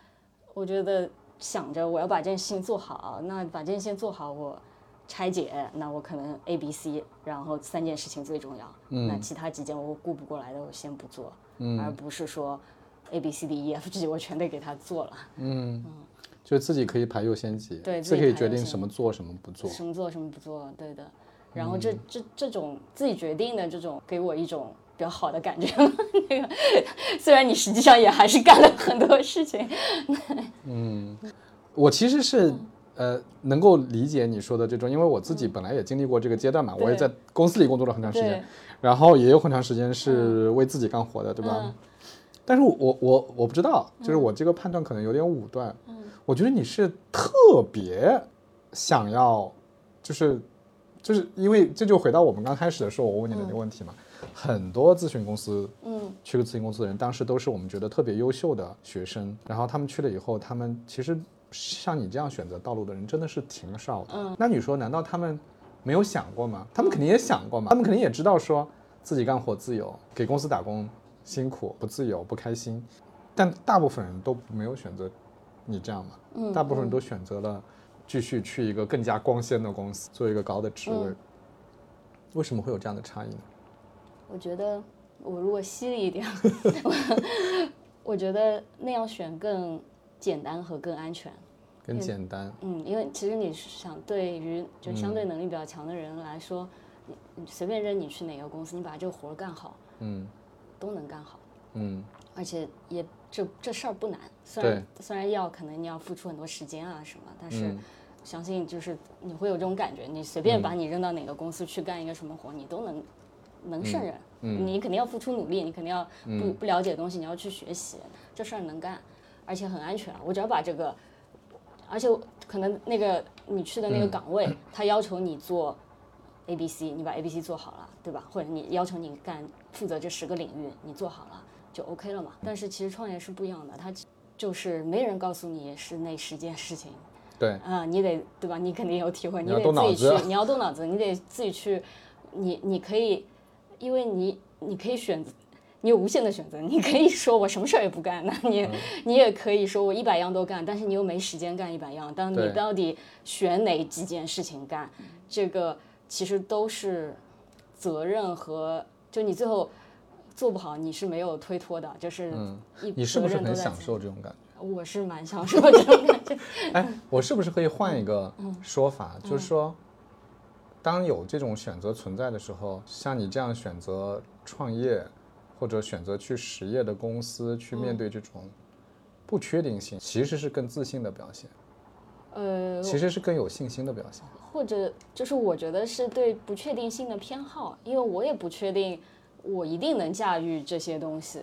我觉得想着我要把这件事情做好，那把这件事情做好，我拆解，那我可能 A、B、C，然后三件事情最重要，那其他几件我顾不过来的我先不做，嗯而不是说 A、B、C、D、E、F、G 我全得给他做了。嗯，就自己可以排优先级，对自己可以决定什么做什么不做。什么做什么不做，对的。然后这这这种自己决定的这种，给我一种比较好的感觉。[laughs] 那个虽然你实际上也还是干了很多事情，[laughs] 嗯我其实是呃能够理解你说的这种，因为我自己本来也经历过这个阶段嘛，我也在公司里工作了很长时间，然后也有很长时间是为自己干活的，对吧？嗯。但是我我我不知道，就是我这个判断可能有点武断。嗯。我觉得你是特别想要，就是就是因为这就回到我们刚开始的时候，我问你的那个问题嘛。很多咨询公司，嗯，去了咨询公司的人，当时都是我们觉得特别优秀的学生，然后他们去了以后，他们其实像你这样选择道路的人真的是挺少的。嗯，那你说，难道他们没有想过吗？他们肯定也想过嘛，他们肯定也知道说自己干活自由，给公司打工辛苦不自由不开心，但大部分人都没有选择你这样嘛，嗯大部分人都选择了继续去一个更加光鲜的公司，做一个高的职位。嗯为什么会有这样的差异呢？我觉得我如果犀利一点，我 [laughs] 我觉得那样选更简单和更安全。更简单，嗯，因为其实你是想对于就相对能力比较强的人来说，你你随便扔你去哪个公司，你把这个活儿干好，嗯都能干好。嗯而且也这这事儿不难，虽然虽然要可能你要付出很多时间啊什么，但是嗯。相信就是你会有这种感觉，你随便把你扔到哪个公司去干一个什么活，你都能能胜任。嗯。你肯定要付出努力，你肯定要不不了解的东西你要去学习，这事儿能干，而且很安全。我只要把这个，而且可能那个你去的那个岗位，他要求你做 A、B、C，你把 A、B、C 做好了，对吧？或者你要求你干负责这十个领域，你做好了就 OK 了嘛。但是其实创业是不一样的，它就是没人告诉你是那十件事情，对，啊、你得对吧？你肯定有体会，你得自己去子，[laughs] 你要动脑子，你得自己去，你你可以，因为你你可以选择，你有无限的选择，你可以说我什么事儿也不干，那你、嗯你也可以说我一百样都干，但是你又没时间干一百样，当你到底选哪几件事情干，这个其实都是责任和就你最后做不好，你是没有推脱的，就是一嗯你是不是很享受这种感觉？我是蛮享受这种感觉。哎，我是不是可以换一个嗯说法，就是说，当有这种选择存在的时候，像你这样选择创业，或者选择去实业的公司，去嗯面对这种不确定性，其实是更自信的表现，呃，其实是更有信心的表现。或者就是我觉得是对不确定性的偏好，因为我也不确定我一定能驾驭这些东西，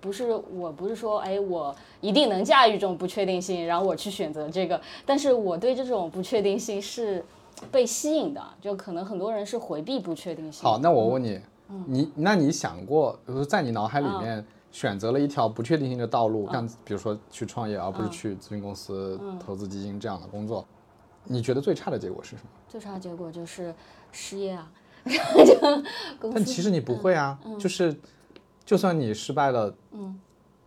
不是我不是说哎我一定能驾驭这种不确定性，然后我去选择这个，但是我对这种不确定性是被吸引的，就可能很多人是回避不确定性。好，那我问你，嗯。你那你想过，比如说在你脑海里面选择了一条不确定性的道嗯。路，像比如说去创业，而不是去咨询公司、嗯。投资基金这样的工作，你觉得最差的结果是什么？最差的结果就是失业啊，[laughs] 但其实你不会啊，就是就算你失败了，嗯，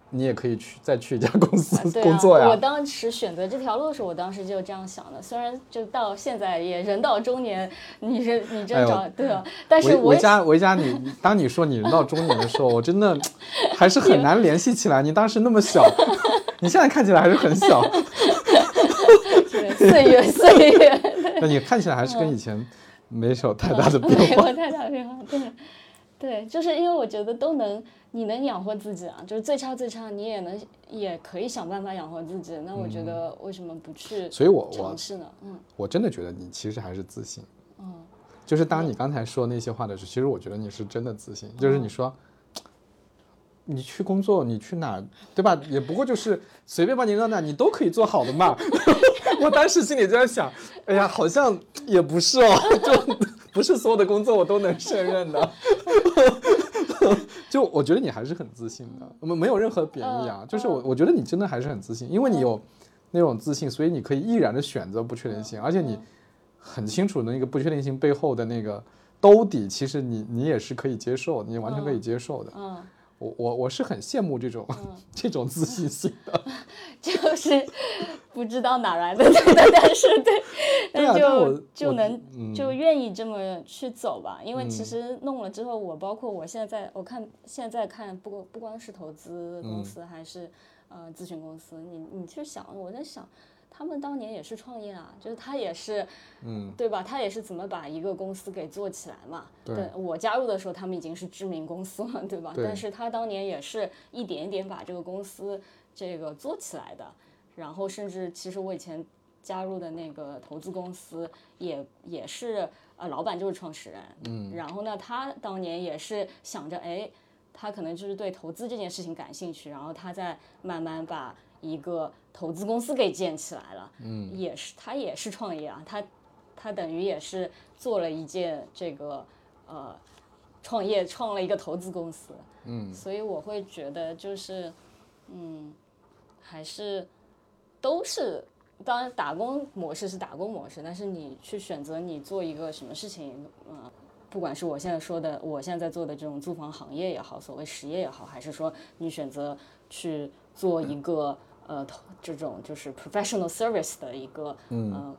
你也可以去再去一家公司工作啊。我。当时选择这条路的时候，我当时就这样想的。虽然就到现在也人到中年，你是你哎呦真找、对啊，但是维嘉维嘉，你你当你说你人到中年的时候，我真的还是很难联系起来。你当时那么小，你现在看起来还是很小，岁月岁月，[laughs] 那你看起来还是跟以前没有太大的变没化。[laughs] 有太大的变化。对，对，就是因为我觉得都能，你能养活自己啊，就是最差最差，你也能也可以想办法养活自己。那我觉得为什么不去所以我我尝试呢？嗯，我真的觉得你其实还是自信。嗯，就是当你刚才说那些话的时候，其实我觉得你是真的自信。就是你说，你去工作，你去哪儿，对吧？也不过就是随便把你扔到哪儿，你都可以做好的嘛。[laughs] 我当时心里就在想，哎呀，好像也不是哦，就不是所有的工作我都能胜任的。[laughs] 就我觉得你还是很自信的，我们没有任何贬义啊，就是我我觉得你真的还是很自信，因为你有那种自信，所以你可以毅然的选择不确定性，而且你很清楚那个不确定性背后的那个兜底，其实你你也是可以接受，你完全可以接受的。嗯，我我我是很羡慕这种、[laughs] 这种自信心的。[laughs] 就是 [laughs] 不知道哪来的，但是对，对啊但但我就就能嗯就愿意这么去走吧。因为其实弄了之后，我包括我现在我看现在看不不光是投资公司，还是呃咨询公司，你你去想，我在想。他们当年也是创业啊，就是他也是，嗯，对吧？他也是怎么把一个公司给做起来嘛。对我加入的时候，他们已经是知名公司了，对吧？对但是他当年也是一点一点把这个公司这个做起来的。然后甚至其实我以前加入的那个投资公司也也是呃老板就是创始人，嗯，然后呢他当年也是想着哎，他可能就是对投资这件事情感兴趣，然后他再慢慢把一个投资公司给建起来了，嗯，也是他也是创业啊，他他等于也是做了一件这个呃创业创了一个投资公司，嗯，所以我会觉得就是嗯还是。都是，当然打工模式是打工模式，但是你去选择你做一个什么事情，嗯、不管是我现在说的，我现在做的这种租房行业也好，所谓实业也好，还是说你选择去做一个呃投这种就是 professional service 的一个呃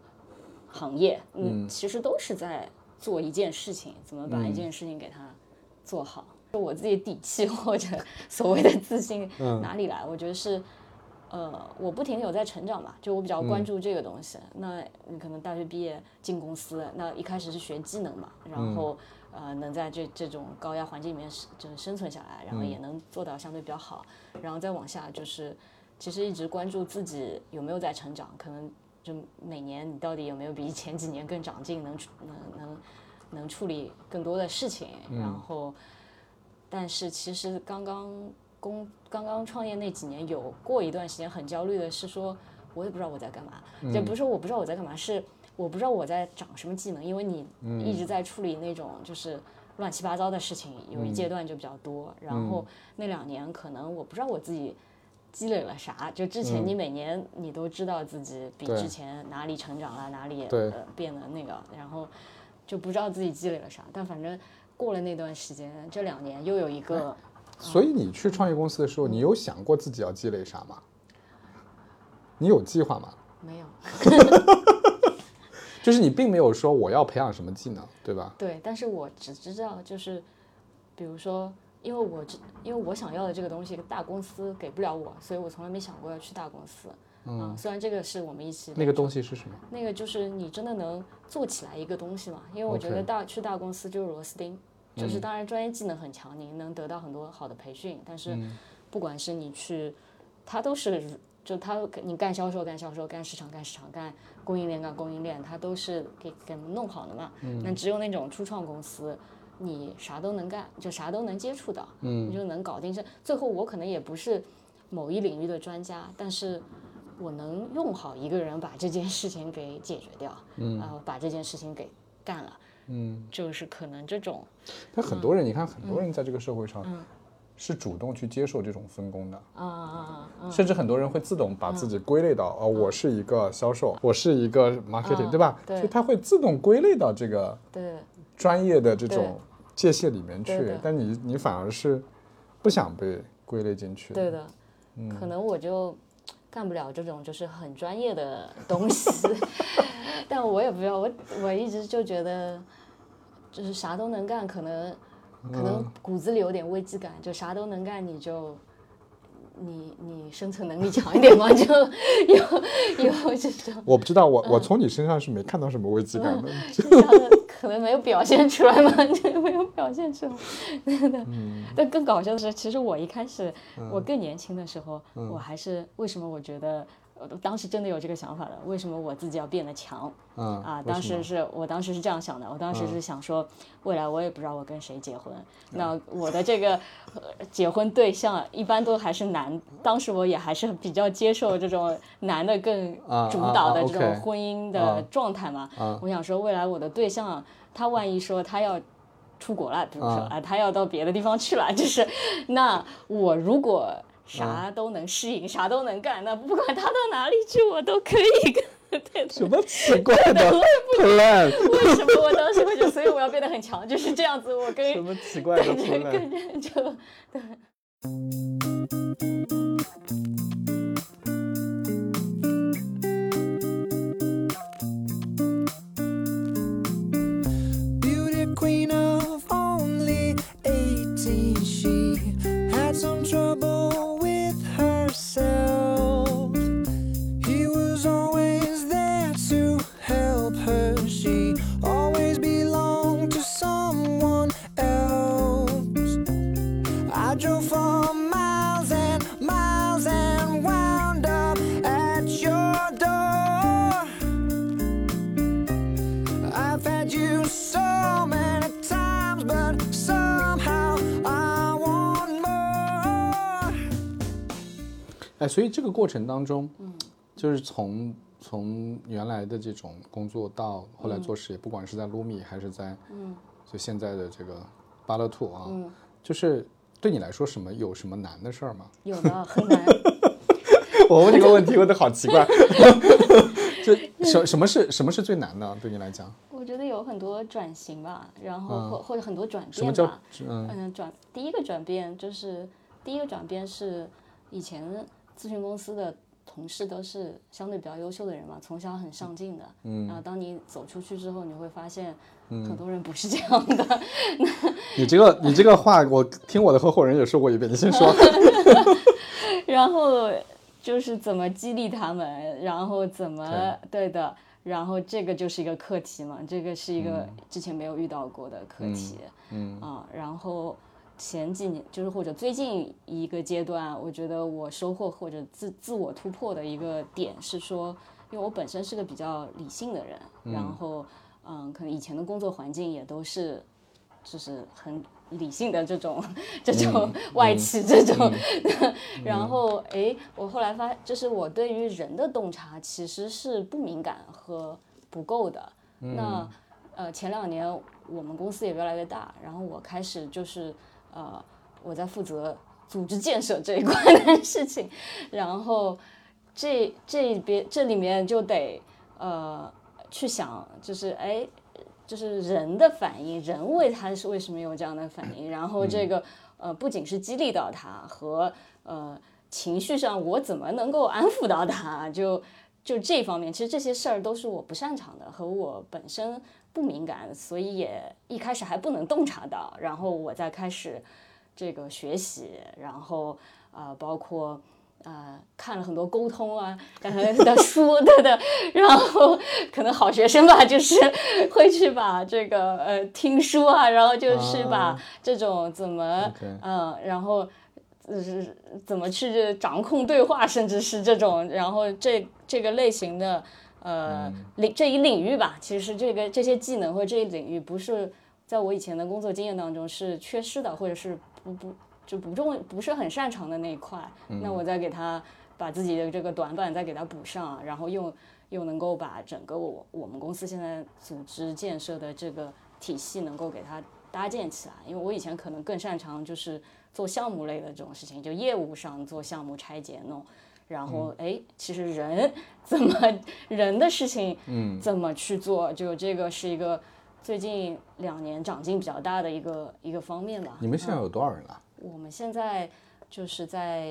行业，嗯，其实都是在做一件事情，怎么把一件事情给它做好。就我自己底气 [laughs] 或者所谓的自信哪里来？我觉得是。呃，我不停的有在成长嘛，就我比较关注这个东西。那你可能大学毕业进公司，那一开始是学技能嘛，然后、呃能在这这种高压环境里面生就是生存下来，然后也能做到相对比较好，然后再往下就是其实一直关注自己有没有在成长，可能就每年你到底有没有比前几年更长进，能处能能能处理更多的事情，然后但是其实刚刚。工刚刚创业那几年，有过一段时间很焦虑的是说，我也不知道我在干嘛，就不是说我不知道我在干嘛，是我不知道我在长什么技能，因为你一直在处理那种就是乱七八糟的事情，有一阶段就比较多，然后那两年可能我不知道我自己积累了啥，就之前你每年你都知道自己比之前哪里成长了，哪里呃变得那个，然后就不知道自己积累了啥，但反正过了那段时间，这两年又有一个。所以你去创业公司的时候，你有想过自己要积累啥吗？你有计划吗？没有，[laughs] 就是你并没有说我要培养什么技能，对吧？对，但是我只知道就是，比如说，因为我这，因为我想要的这个东西，大公司给不了我，所以我从来没想过要去大公司。嗯，虽然这个是我们一起那个东西是什么？那个就是你真的能做起来一个东西嘛？因为我觉得大去大公司就是螺丝钉。就是当然，专业技能很强，你能得到很多好的培训。但是，不管是你去，他都是就他你干销售干销售，干市场干市场，干供应链干供应链，他都是给给弄好的嘛。那只有那种初创公司，你啥都能干，就啥都能接触到，你就能搞定。这。最后我可能也不是某一领域的专家，但是我能用好一个人把这件事情给解决掉，然后把这件事情给干了。嗯，就是可能这种，但很多人，你看，很多人在这个社会上，是主动去接受这种分工的，啊啊啊！甚至很多人会自动把自己归类到，哦，我是一个销售，我是一个 marketing，对吧？对，就他会自动归类到这个对。专业的这种界限里面去，但你你反而是不想被归类进去，对的，可能我就干不了这种就是很专业的东西。[laughs] 但我也不要，我我一直就觉得，就是啥都能干，可能可能骨子里有点危机感，就啥都能干，你就你你生存能力强一点嘛，[laughs] 就有有这种。我不知道，我我从你身上是没看到什么危机感的，可能没有表现出来嘛，[laughs] 就没有表现出来。但更搞笑的是，其实我一开始我更年轻的时候，我还是为什么我觉得。我当时真的有这个想法的，为什么我自己要变得强？嗯啊，当时是我当时是这样想的，我当时是想说，未来我也不知道我跟谁结婚，那我的这个结婚对象一般都还是男，当时我也还是比较接受这种男的更主导的这种婚姻的状态嘛。我想说，未来我的对象他万一说他要出国了，比如说啊，他要到别的地方去了，就是 [laughs] 那我如果。啥都能适应，啥都能干，那不管他到哪里去，我都可以 [laughs] 跟。对什么奇怪的 plan？为什么我当时会觉得，所以我要变得很强，就是这样子。我跟 [laughs] 什么奇怪的 plan？跟人就对。哎，所以这个过程当中，嗯，就是从从原来的这种工作到后来做事业，不管是在 Lumi 还是在，嗯，就现在的这个巴乐兔啊，嗯，就是对你来说什么有什么难的事儿吗？有的，很难。[laughs] 我问这个问题问的好奇怪。[laughs] 就什什么是什么是最难的？对你来讲？我觉得有很多转型吧，然后或或者很多转变吧。什么叫嗯转？第一个转变就是第一个转变是以前咨询公司的同事都是相对比较优秀的人嘛，从小很上进的。嗯。然后当你走出去之后，你会发现很多人不是这样的。[laughs] 你这个你这个话，我听我的合伙人也说过一遍，你先说。[laughs] 然后。就是怎么激励他们，然后怎么对的，然后这个就是一个课题嘛，这个是一个之前没有遇到过的课题，嗯啊，然后前几年就是或者最近一个阶段，我觉得我收获或者自自我突破的一个点是说，因为我本身是个比较理性的人，然后嗯，可能以前的工作环境也都是就是很。理性的这种这种外企这种，[laughs] 然后哎，我后来发，就是我对于人的洞察其实是不敏感和不够的。那呃，前两年我们公司也越来越大，然后我开始就是呃，我在负责组织建设这一块的事情，然后这这边这里面就得呃去想，就是哎。就是人的反应，人为他是为什么有这样的反应？然后这个呃，不仅是激励到他，和呃情绪上我怎么能够安抚到他？就就这方面，其实这些事儿都是我不擅长的，和我本身不敏感，所以也一开始还不能洞察到。然后我再开始这个学习，然后呃，包括。呃，看了很多沟通啊的书，对的，然后可能好学生吧，就是会去把这个呃听书啊，然后就是把这种怎么嗯，然后就是怎么去掌控对话，甚至是这种，然后这这个类型的呃领这一领域吧，其实这个这些技能或这一领域不是在我以前的工作经验当中是缺失的，或者是不不。就不重不是很擅长的那一块，那我再给他把自己的这个短板再给他补上，然后又又能够把整个我我们公司现在组织建设的这个体系能够给他搭建起来。因为我以前可能更擅长就是做项目类的这种事情，就业务上做项目拆解弄，然后哎，其实人 [laughs] 怎么人的事情，嗯，怎么去做，就这个是一个最近两年长进比较大的一个一个方面吧。你们。现在有多少人了？我们现在就是在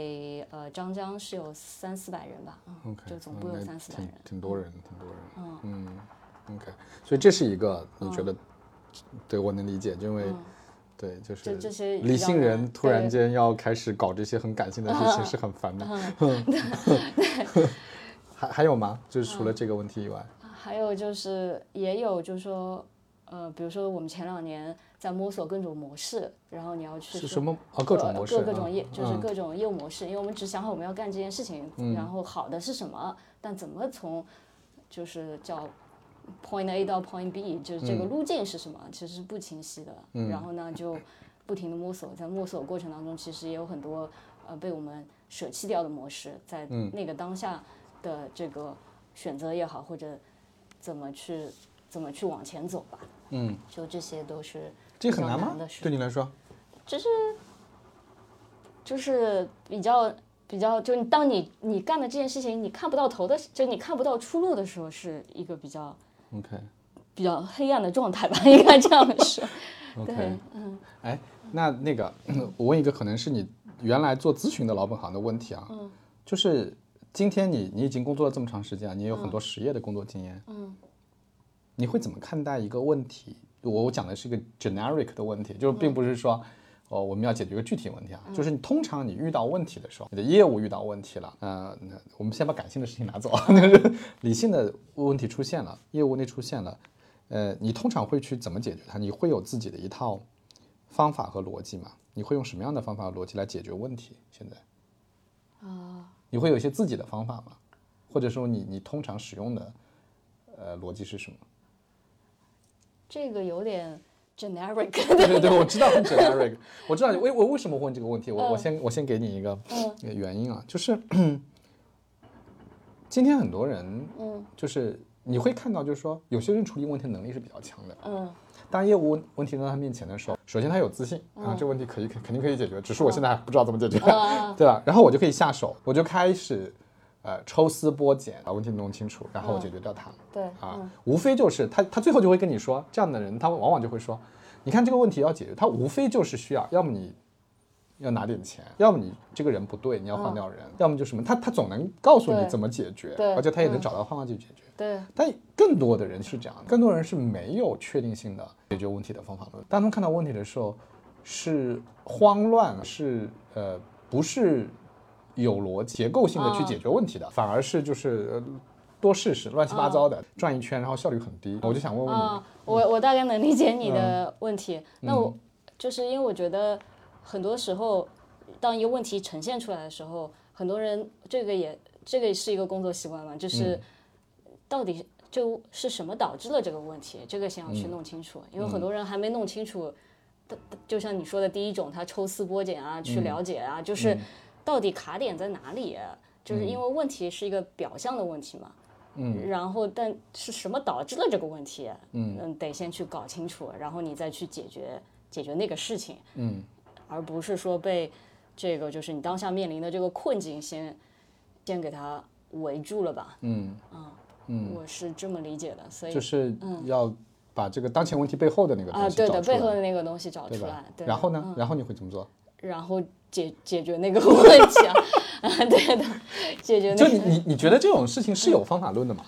呃张江是有三四百人吧，嗯，就总部有三四百人，挺多人，挺多人，嗯。嗯，OK，所以这是一个你觉得，对我能理解，因为对就是理性人突然间要开始搞这些很感性的事情是很烦的，[laughs] 对，[laughs] 还还有吗？就是除了这个问题以外，还有就是也有就是说呃，比如说我们前两年。在摸索各种模式，然后你要去是什么啊？各种模式，各各种业就是各种业务模式。因为我们只想好我们要干这件事情，然后好的是什么，但怎么从就是叫 point A 到 point B，就是这个路径是什么，其实是不清晰的。然后呢，就不停的摸索，在摸索过程当中，其实也有很多呃被我们舍弃掉的模式，在那个当下的这个选择也好，或者怎么去怎么去往前走吧。嗯，就这些都是。这很难吗？对你来说，就是就是比较比较，就当你你干的这件事情你看不到头的，就你看不到出路的时候，是一个比较 OK 比较黑暗的状态吧，[laughs] 应该这样说。[laughs] OK，嗯，哎，那那个我问一个可能是你原来做咨询的老本行的问题啊，嗯，就是今天你你已经工作了这么长时间，你有很多实业的工作经验，嗯，你会怎么看待一个问题？我我讲的是一个 generic 的问题，就是并不是说，哦，我们要解决一个具体问题啊，就是你通常你遇到问题的时候，你的业务遇到问题了，呃，那我们先把感性的事情拿走，[laughs] 就是理性的问题出现了，业务内出现了，呃，你通常会去怎么解决它？你会有自己的一套方法和逻辑吗？你会用什么样的方法和逻辑来解决问题？现在啊，你会有一些自己的方法吗？或者说你你通常使用的呃逻辑是什么？这个有点 generic。对对对，我知道很 generic。[laughs] 我知道为我为什么问这个问题，我我先我先给你一个原因啊，就是 [clears throat] 今天很多人，嗯，就是你会看到，就是说有些人处理问题能力是比较强的，嗯。当业务问问题扔到他面前的时候，首先他有自信啊，这个问题可以肯肯定可以解决，只是我现在还不知道怎么解决，[laughs] 对吧？然后我就可以下手，我就开始，呃，抽丝剥茧，把问题弄清楚，然后解决掉它。对啊，无非就是他他最后就会跟你说，这样的人他往往就会说，你看这个问题要解决，他无非就是需要，要么你要拿点钱，要么你这个人不对，你要换掉人，要么就什么，他他总能告诉你怎么解决，而且他也能找到方法去解决。对，但更多的人是这样，更多人是没有确定性的解决问题的方法论。当他们看到问题的时候，是慌乱，是呃，不是有逻辑、结构性的去解决问题的，反而是就是多试试，乱七八糟的转一圈，然后效率很低。我就想问问你，我我大概能理解你的问题。那我就是因为我觉得很多时候，当一个问题呈现出来的时候，很多人这个也这个是一个工作习惯嘛，就是。到底就是什么导致了这个问题？这个先要去弄清楚，因为很多人还没弄清楚。就像你说的第一种，他抽丝剥茧啊，去了解啊，就是到底卡点在哪里？就是因为问题是一个表象的问题嘛。嗯。然后，但是什么导致了这个问题？嗯嗯，得先去搞清楚，然后你再去解决解决那个事情。嗯。而不是说被这个就是你当下面临的这个困境先先给它围住了吧？嗯啊。嗯，我是这么理解的，所以就是要把这个当前问题背后的那个啊，对的，背后的那个东西找出来，对。然后呢？然后你会怎么做？然后解解决那个问题啊，[laughs] 对的，解决。就你你你觉得这种事情是有方法论的吗？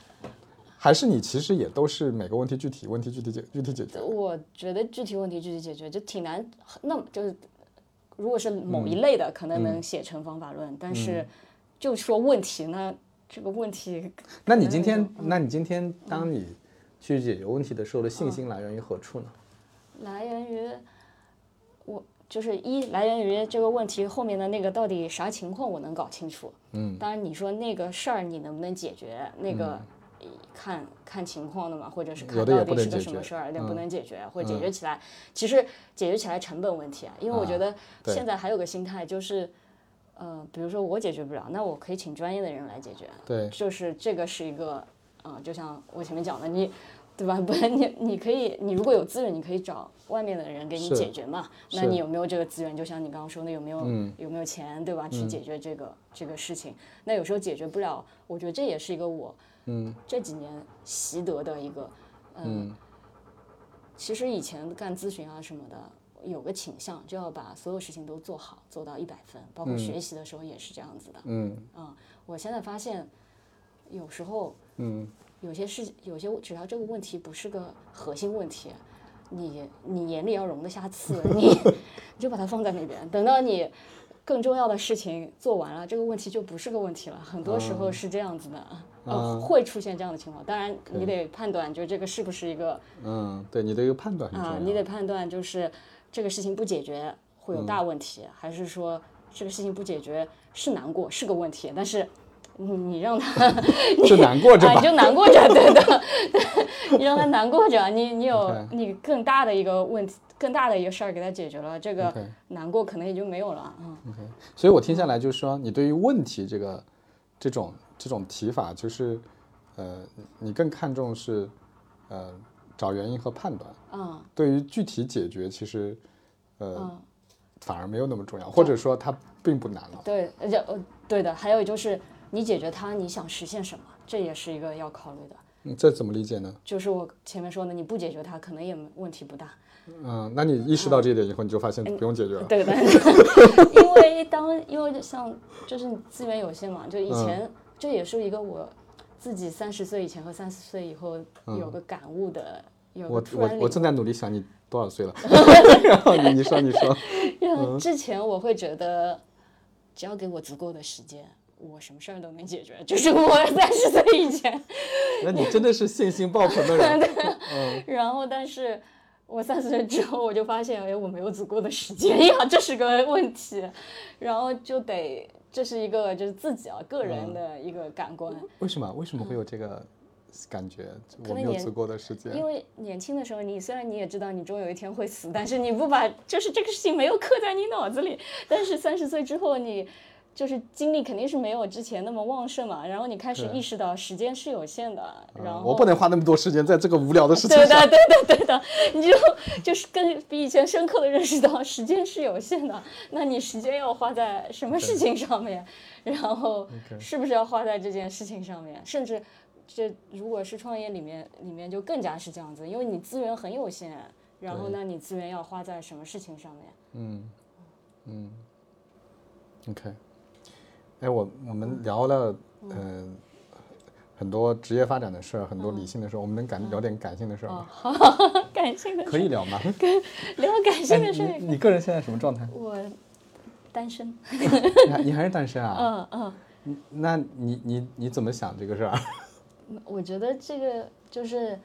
还是你其实也都是每个问题具体问题具体解具体解决？我觉得具体问题具体解决就挺难，那么就是如果是某一类的，可能能写成方法论，但是就说问题呢？这个问题，那你今天，那你今天，当你去解决问题的时候的信心来源于何处呢？来源于我就是一来源于这个问题后面的那个到底啥情况，我能搞清楚。嗯，当然你说那个事儿你能不能解决，那个看看情况的嘛，或者是看到底是个什么事儿，能不能解决，或者解决起来，其实解决起来成本问题啊，因为我觉得现在还有个心态就是。呃，比如说我解决不了，那我可以请专业的人来解决。对，就是这个是一个，呃，就像我前面讲的，你，对吧？不然，你 [laughs] 你可以，你如果有资源，你可以找外面的人给你解决嘛。那你有没有这个资源？就像你刚刚说的，有没有有没有钱，对吧？去解决这个这个事情。那有时候解决不了，我觉得这也是一个我，嗯，这几年习得的一个，嗯，其实以前干咨询啊什么的。有个倾向，就要把所有事情都做好，做到一百分，包括学习的时候也是这样子的。嗯，啊，我现在发现，有时候，嗯，有些事，有些只要这个问题不是个核心问题，你你眼里要容得下刺，你 [laughs] 你就把它放在那边，等到你更重要的事情做完了，这个问题就不是个问题了。很多时候是这样子的，呃，会出现这样的情况。当然，你得判断，就这个是不是一个，嗯，对，你的一个判断啊，你得判断就是。这个事情不解决会有大问题，还是说这个事情不解决是难过是个问题？但是你你让他就难过着，你就难过着，对的，[laughs] 你让他难过着，你你有你更大的一个问题，更大的一个事儿给他解决了，这个难过可能也就没有了嗯 OK，所以我听下来就是说，你对于问题这个这种这种提法，就是呃，你更看重是呃。找原因和判断，嗯，对于具体解决，其实，呃，反而没有那么重要，或者说它并不难了。对，而且呃，对的，还有就是你解决它，你想实现什么，这也是一个要考虑的。嗯，这怎么理解呢？就是我前面说的，你不解决它，可能也问题不大。嗯，那你意识到这一点以后，你就发现不用解决了。对的，[laughs] 因为当因为像就是资源有限嘛，就以前这也是一个我。自己三十岁以前和三十岁以后有个感悟的，有我我我正在努力想你多少岁了，[laughs] 然后你你说你说，[laughs] 之前我会觉得，只要给我足够的时间，我什么事儿都能解决。就是我 [laughs] 三十岁以前，[laughs] 那你真的是信心爆棚的人。嗯。[laughs] 然后，但是我三十岁之后，我就发现，哎，我没有足够的时间呀，这是个问题，然后就得。这是一个就是自己啊个人的一个感官。为什么为什么会有这个感觉，我没有足够的时间。因为年轻的时候，你虽然你也知道你终有一天会死，但是你不把就是这个事情没有刻在你脑子里。但是三十岁之后，你就是精力肯定是没有之前那么旺盛嘛。然后你开始意识到时间是有限的，然后我不能花那么多时间在这个无聊的事情对上。的，对的，对的，你就就是更比以前深刻的认识到时间是有限的，那你时间要花在什么事情上面？然后是不是要花在这件事情上面？甚至这如果是创业里面，里面就更加是这样子，因为你资源很有限，然后呢，你资源要花在什么事情上面？嗯嗯，OK。哎，我我们聊了嗯、很多职业发展的事儿，很多理性的事儿，我们能感聊点感性的事儿吗？好 [laughs] 感性的可以聊吗？[laughs] 聊感性哎，的事你你个人现在什么状态？我单身，你还你还是单身啊？[laughs] 嗯嗯。那你你你怎么想这个事儿？我觉得这个就是，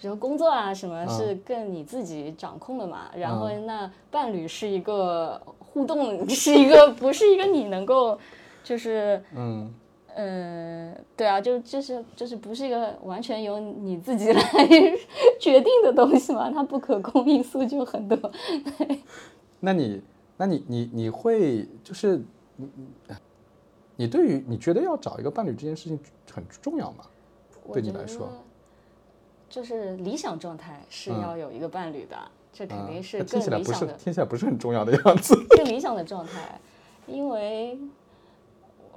比如工作啊什么嗯是更你自己掌控的嘛。然后那伴侣是一个互动，是一个不是一个你能够，就是嗯嗯，对啊，就就是就是不是一个完全由你自己来 [laughs] 决定的东西嘛，它不可控因素就很多。[laughs] 那你那你你你会就是你你你对于你觉得要找一个伴侣这件事情很重要吗？对你来说，就是理想状态是嗯要有一个伴侣的，这肯定啊是那听起来不是更理想的。听起来不是很重要的样子。更理想的状态，因为，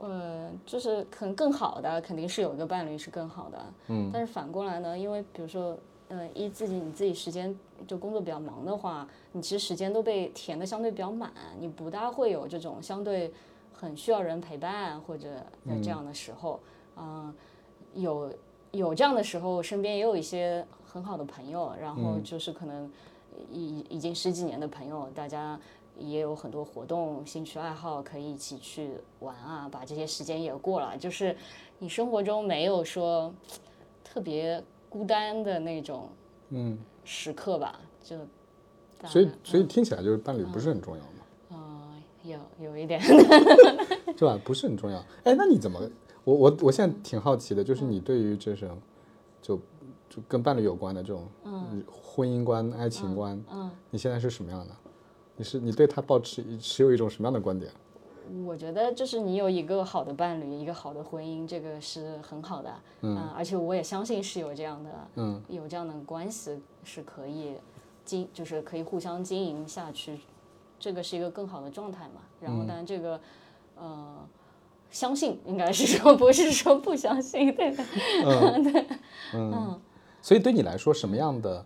呃，就是可能更好的肯定是有一个伴侣是更好的，嗯，但是反过来呢，因为比如说，呃，一自己你自己时间就工作比较忙的话，你其实时间都被填的相对比较满，你不大会有这种相对很需要人陪伴或者在这样的时候，嗯、有有这样的时候，身边也有一些很好的朋友，然后就是可能已已经十几年的朋友，大家也有很多活动、兴趣爱好可以一起去玩啊，把这些时间也过了。就是你生活中没有说特别孤单的那种嗯，时刻吧，就所以所以听起来就是伴侣不是很重要嘛，嗯有有一点 [laughs] 是吧？不是很重要。哎，那你怎么？我我我现在挺好奇的，就是你对于这种就就跟伴侣有关的这种嗯婚姻观、爱情观，嗯，你现在是什么样的？你是你对他抱持持有一种什么样的观点？我觉得就是你有一个好的伴侣，一个好的婚姻，这个是很好的，嗯、而且我也相信是有这样的，嗯，有这样的关系是可以经，就是可以互相经营下去，这个是一个更好的状态嘛。然后，当然这个，呃，相信应该是说不是说不相信，对的，[laughs] 所以对你来说，什么样的？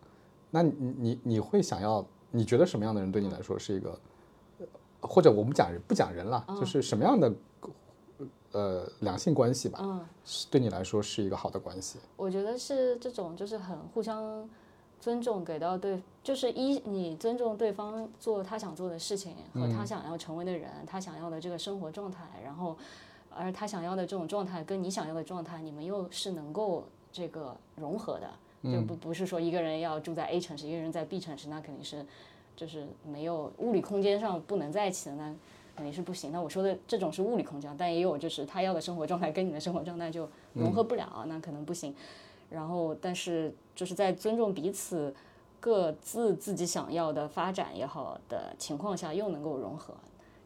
那你你你会想要？你觉得什么样的人对你来说是一个？呃或者我们讲人不讲人了，就是什么样的呃两性关系吧，嗯。是对你来说是一个好的关系？我觉得是这种，就是很互相尊重，给到对，就是一你尊重对方做他想做的事情和他想要成为的人，他想要的这个生活状态，然后而他想要的这种状态跟你想要的状态，你们又是能够这个融合的，就不不是说一个人要住在 A 城市，一个人在 B 城市，那肯定是就是没有物理空间上不能在一起的，那肯定是不行。那我说的这种是物理空间，但也有就是他要的生活状态跟你的生活状态就融合不了，那可能不行。然后，但是就是在尊重彼此各自自己想要的发展也好的情况下，又能够融合。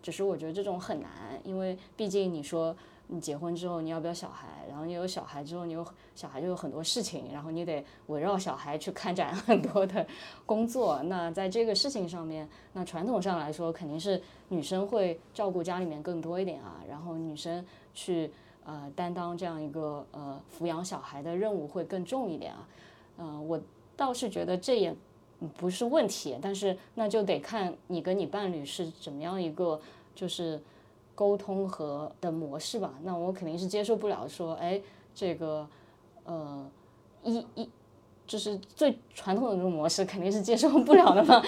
只是我觉得这种很难，因为毕竟你说你结婚之后你要不要小孩，然后你有小孩之后你有小孩就有很多事情，然后你得围绕小孩去开展 [laughs] 很多的工作。那在这个事情上面，那传统上来说肯定是女生会照顾家里面更多一点啊，然后女生去呃担当这样一个呃抚养小孩的任务会更重一点啊。嗯、我倒是觉得这也不是问题，但是那就得看你跟你伴侣是怎么样一个就是沟通和的模式吧。那我肯定是接受不了说，哎，这个呃一一就是最传统的这种模式肯定是接受不了的嘛，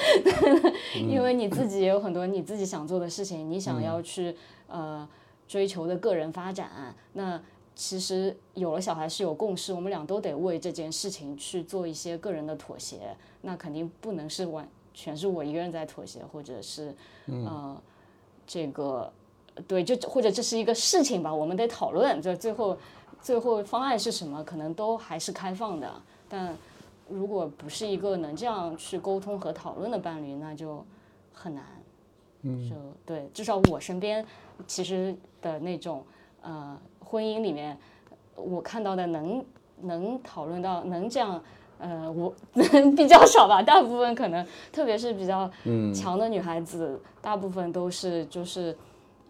因为你自己也有很多你自己想做的事情，你想要去呃追求的个人发展，那。其实有了小孩是有共识，我们俩都得为这件事情去做一些个人的妥协，那肯定不能是完全是我一个人在妥协，或者是呃这个对，就或者这是一个事情吧，我们得讨论，就最后最后方案是什么，可能都还是开放的。但如果不是一个能这样去沟通和讨论的伴侣，那就很难。嗯就对，至少我身边其实的那种呃婚姻里面，我看到的能能讨论到能这样。呃，我 [laughs] 比较少吧，大部分可能，特别是比较强的女孩子，大部分都是就是，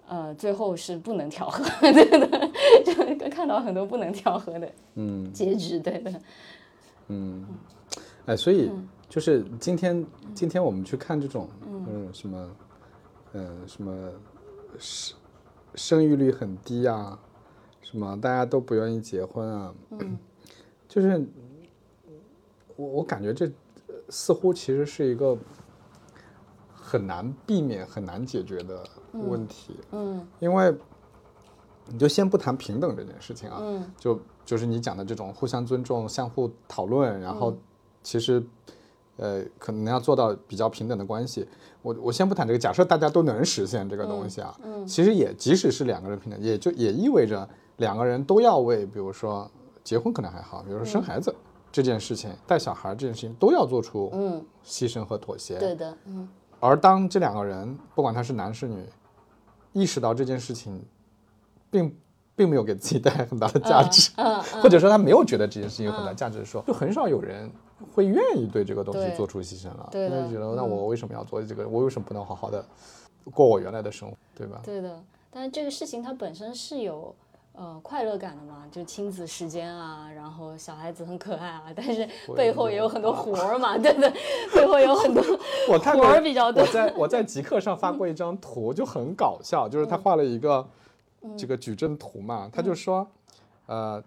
呃，最后是不能调和，[laughs] 对的，就看到很多不能调和的嗯。结局，对的，嗯，哎，所以就是今天今天我们去看这种嗯。什么嗯什么生生育率很低啊，什么大家都不愿意结婚啊，嗯。就是我我感觉这呃似乎其实是一个很难避免、很难解决的问题。嗯因为你就先不谈平等这件事情啊，嗯就就是你讲的这种互相尊重、相互讨论，然后其实呃可能要做到比较平等的关系。我我先不谈这个，假设大家都能实现这个东西啊，嗯其实也即使是两个人平等，也就也意味着两个人都要为，比如说结婚可能还好，比如说生孩子。这件事情，带小孩这件事情都要做出嗯，牺牲和妥协。对的，嗯而当这两个人，不管他是男是女，意识到这件事情并并没有给自己带来很大的价值，嗯或者说他没有觉得这件事情有很大价值的时候，就很少有人会愿意对这个东西做出牺牲了。对的他就觉得那我为什么要做这个？我为什么不能好好的过我原来的生活，对吧？对的。但是这个事情它本身是有呃快乐感的嘛，就亲子时间啊，然后小孩子很可爱啊，但是背后也有很多活儿嘛，对对，背后有很多 [laughs] 我看过活儿比较多我。在我在极客上发过一张图，就很搞笑，就是他画了一个这个矩阵图嘛，他就说，呃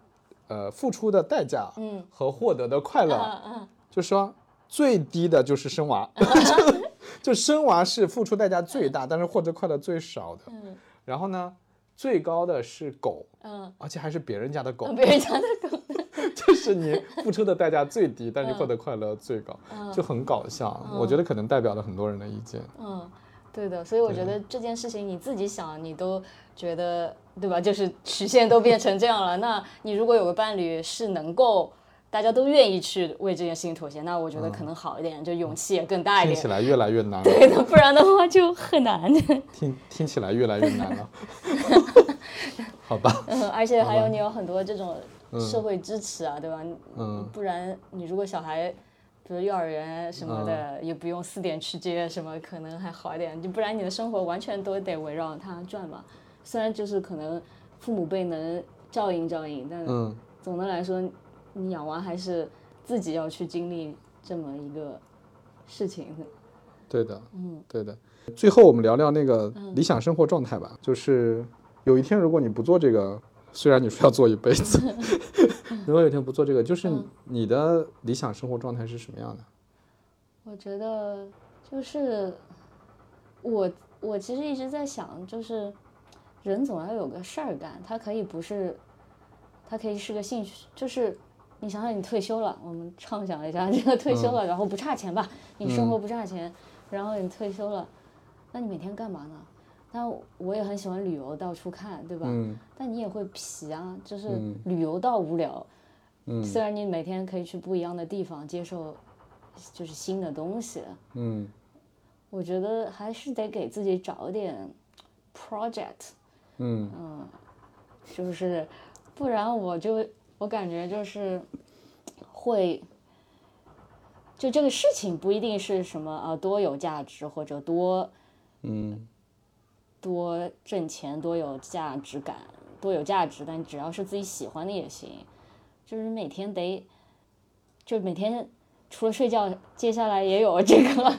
呃，付出的代价嗯和获得的快乐，嗯嗯就说最低的就是生娃，[laughs] 就生娃是付出代价最大，但是获得快乐最少的。嗯然后呢，最高的是狗，嗯而且还是别人家的狗嗯，，别人家的狗，[laughs] 就是你付出的代价最低，但你获得快乐最高，就很搞笑。我觉得可能代表了很多人的意见。嗯，对的。所以我觉得这件事情你自己想，你都觉得对吧？就是曲线都变成这样了，那你如果有个伴侣是能够。大家都愿意去为这件事情妥协，那我觉得可能好一点，就勇气也更大一点。听起来越来越难了，[laughs] 对的，不然的话就很难。[laughs] 听听起来越来越难了。[laughs] 好吧，嗯，而且还有你有很多这种社会支持啊，对吧？嗯，不然你如果小孩，比如幼儿园什么的，也不用四点去接，什么可能还好一点。就不然你的生活完全都得围绕他转嘛。虽然就是可能父母辈能照应照应，但嗯总的来说，你养娃还是自己要去经历这么一个事情。对的，嗯，对的。最后我们聊聊那个嗯理想生活状态吧，就是有一天如果你不做这个，虽然你说要做一辈子，[laughs] 如果有一天不做这个，就是嗯你的理想生活状态是什么样的？我觉得就是我我其实一直在想，就是人总要有个事儿干，他可以不是，他可以是个兴趣，就是你想想你退休了，我们畅想一下这个退休了，然后不差钱吧，你生活不差钱，然后你退休了，那你每天干嘛呢？那我也很喜欢旅游，到处看，对吧？嗯。但你也会疲啊，就是嗯。旅游到无聊。嗯。虽然你每天可以去不一样的地方接受，就是新的东西，嗯。我觉得还是得给自己找点 project，嗯就是不然我就我感觉就是会，就这个事情不一定是什么啊多有价值或者多嗯多挣钱多有价值感多有价值，但只要是自己喜欢的也行，就是每天得就每天。除了睡觉，接下来也有这个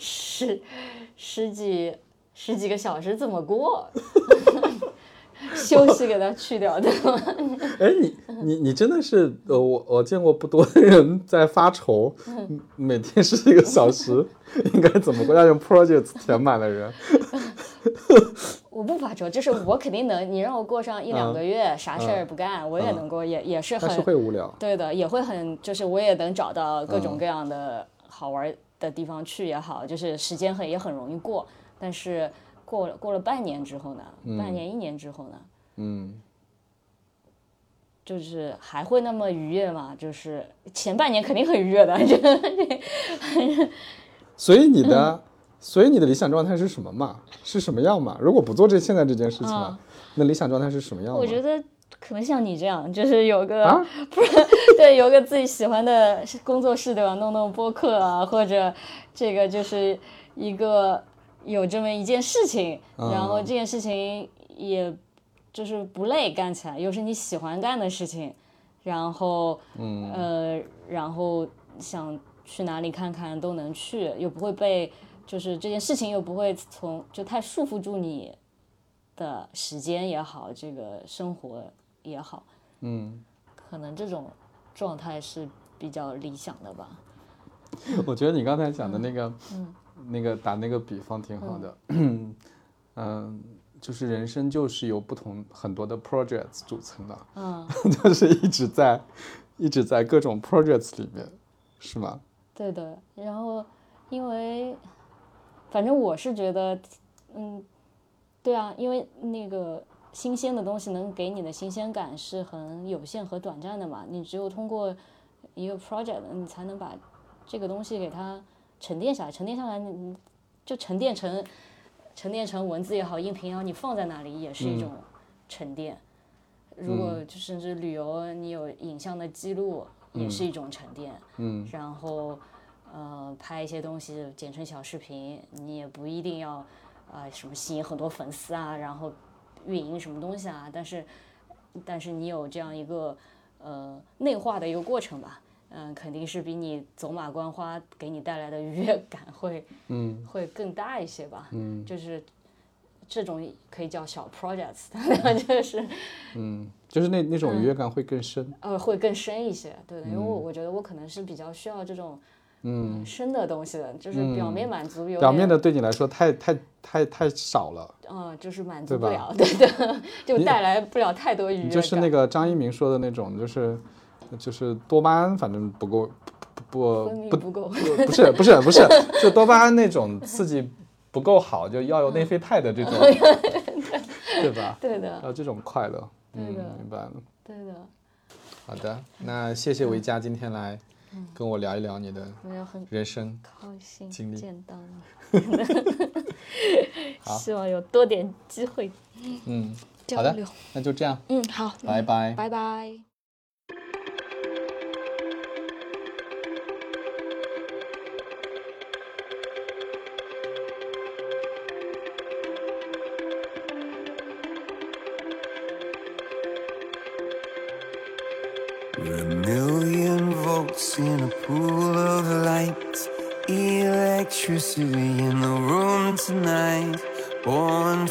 十十几十几个小时怎么过？[laughs] 休息给它去掉，对吗？哎，你你你真的是呃，我我见过不多的人在发愁，嗯每天十一个小时应该怎么过，要用 projects 填满的人。我不发愁，就是我肯定能。你让我过上一两个月，啥事儿不干，我也能过，也也是但是很会无聊。对的，也会很，就是我也能找到各种各样的好玩的地方去也好，就是时间很也很容易过。但是过了过了半年之后呢，半年一年之后呢，嗯就是还会那么愉悦吗？就是前半年肯定很愉悦的，就 [laughs] 所以你的，所以你的理想状态是什么嘛？是什么样嘛？如果不做这现在这件事情了，那理想状态是什么样？我觉得可能像你这样，就是有个啊，不 [laughs] 是对，有个自己喜欢的工作室，对吧？弄弄播客啊，或者这个就是一个有这么一件事情，然后这件事情也就是不累，干起来又是你喜欢干的事情，然后嗯。呃，然后想去哪里看看都能去，又不会被就是这件事情又不会从就太束缚住你的时间也好，这个生活也好，嗯，可能这种状态是比较理想的吧。[laughs] 我觉得你刚才讲的那个，那个打那个比方挺好的，嗯，[clears throat] 就是人生就是由不同很多的 projects 组成的，嗯，[laughs] 就是一直在一直在各种 projects 里面，是吗？对的。然后因为反正我是觉得，嗯，对啊，因为那个新鲜的东西能给你的新鲜感是很有限和短暂的嘛，你只有通过一个 project，你才能把这个东西给它沉淀下来，沉淀下来，你你就沉淀成沉淀成文字也好，音频也好，你放在那里也是一种沉淀。如果就甚至旅游，你有影像的记录，也是一种沉淀。嗯然后呃拍一些东西剪成小视频，你也不一定要啊、呃什么吸引很多粉丝啊，然后运营什么东西啊，但是但是你有这样一个呃内化的一个过程吧，嗯、肯定是比你走马观花给你带来的愉悦感会嗯会更大一些吧，嗯就是。这种可以叫小 projects，[laughs] 就是嗯，就是那那种愉悦感会更深。呃会更深一些，对的，因为我我觉得我可能是比较需要这种嗯，深的东西的，就是表面满足有点表面的对你来说太太太太少了。嗯，就是满足不了，对的，[laughs] 就带来不了太多愉悦感。就是那个张一鸣说的那种，就是就是多巴胺，反正不够不不不够，不不是不是不 [laughs] 是，就多巴胺那种刺激不够好，就要有内啡肽的这种，[laughs] 对吧？对的，要这种快乐。嗯，明白了。对的，好的，那谢谢维嘉今天来嗯跟我聊一聊你的我要很人生。经历见到你，[laughs] 希望有多点机会嗯，好的那就这样，嗯，好，拜拜。拜拜。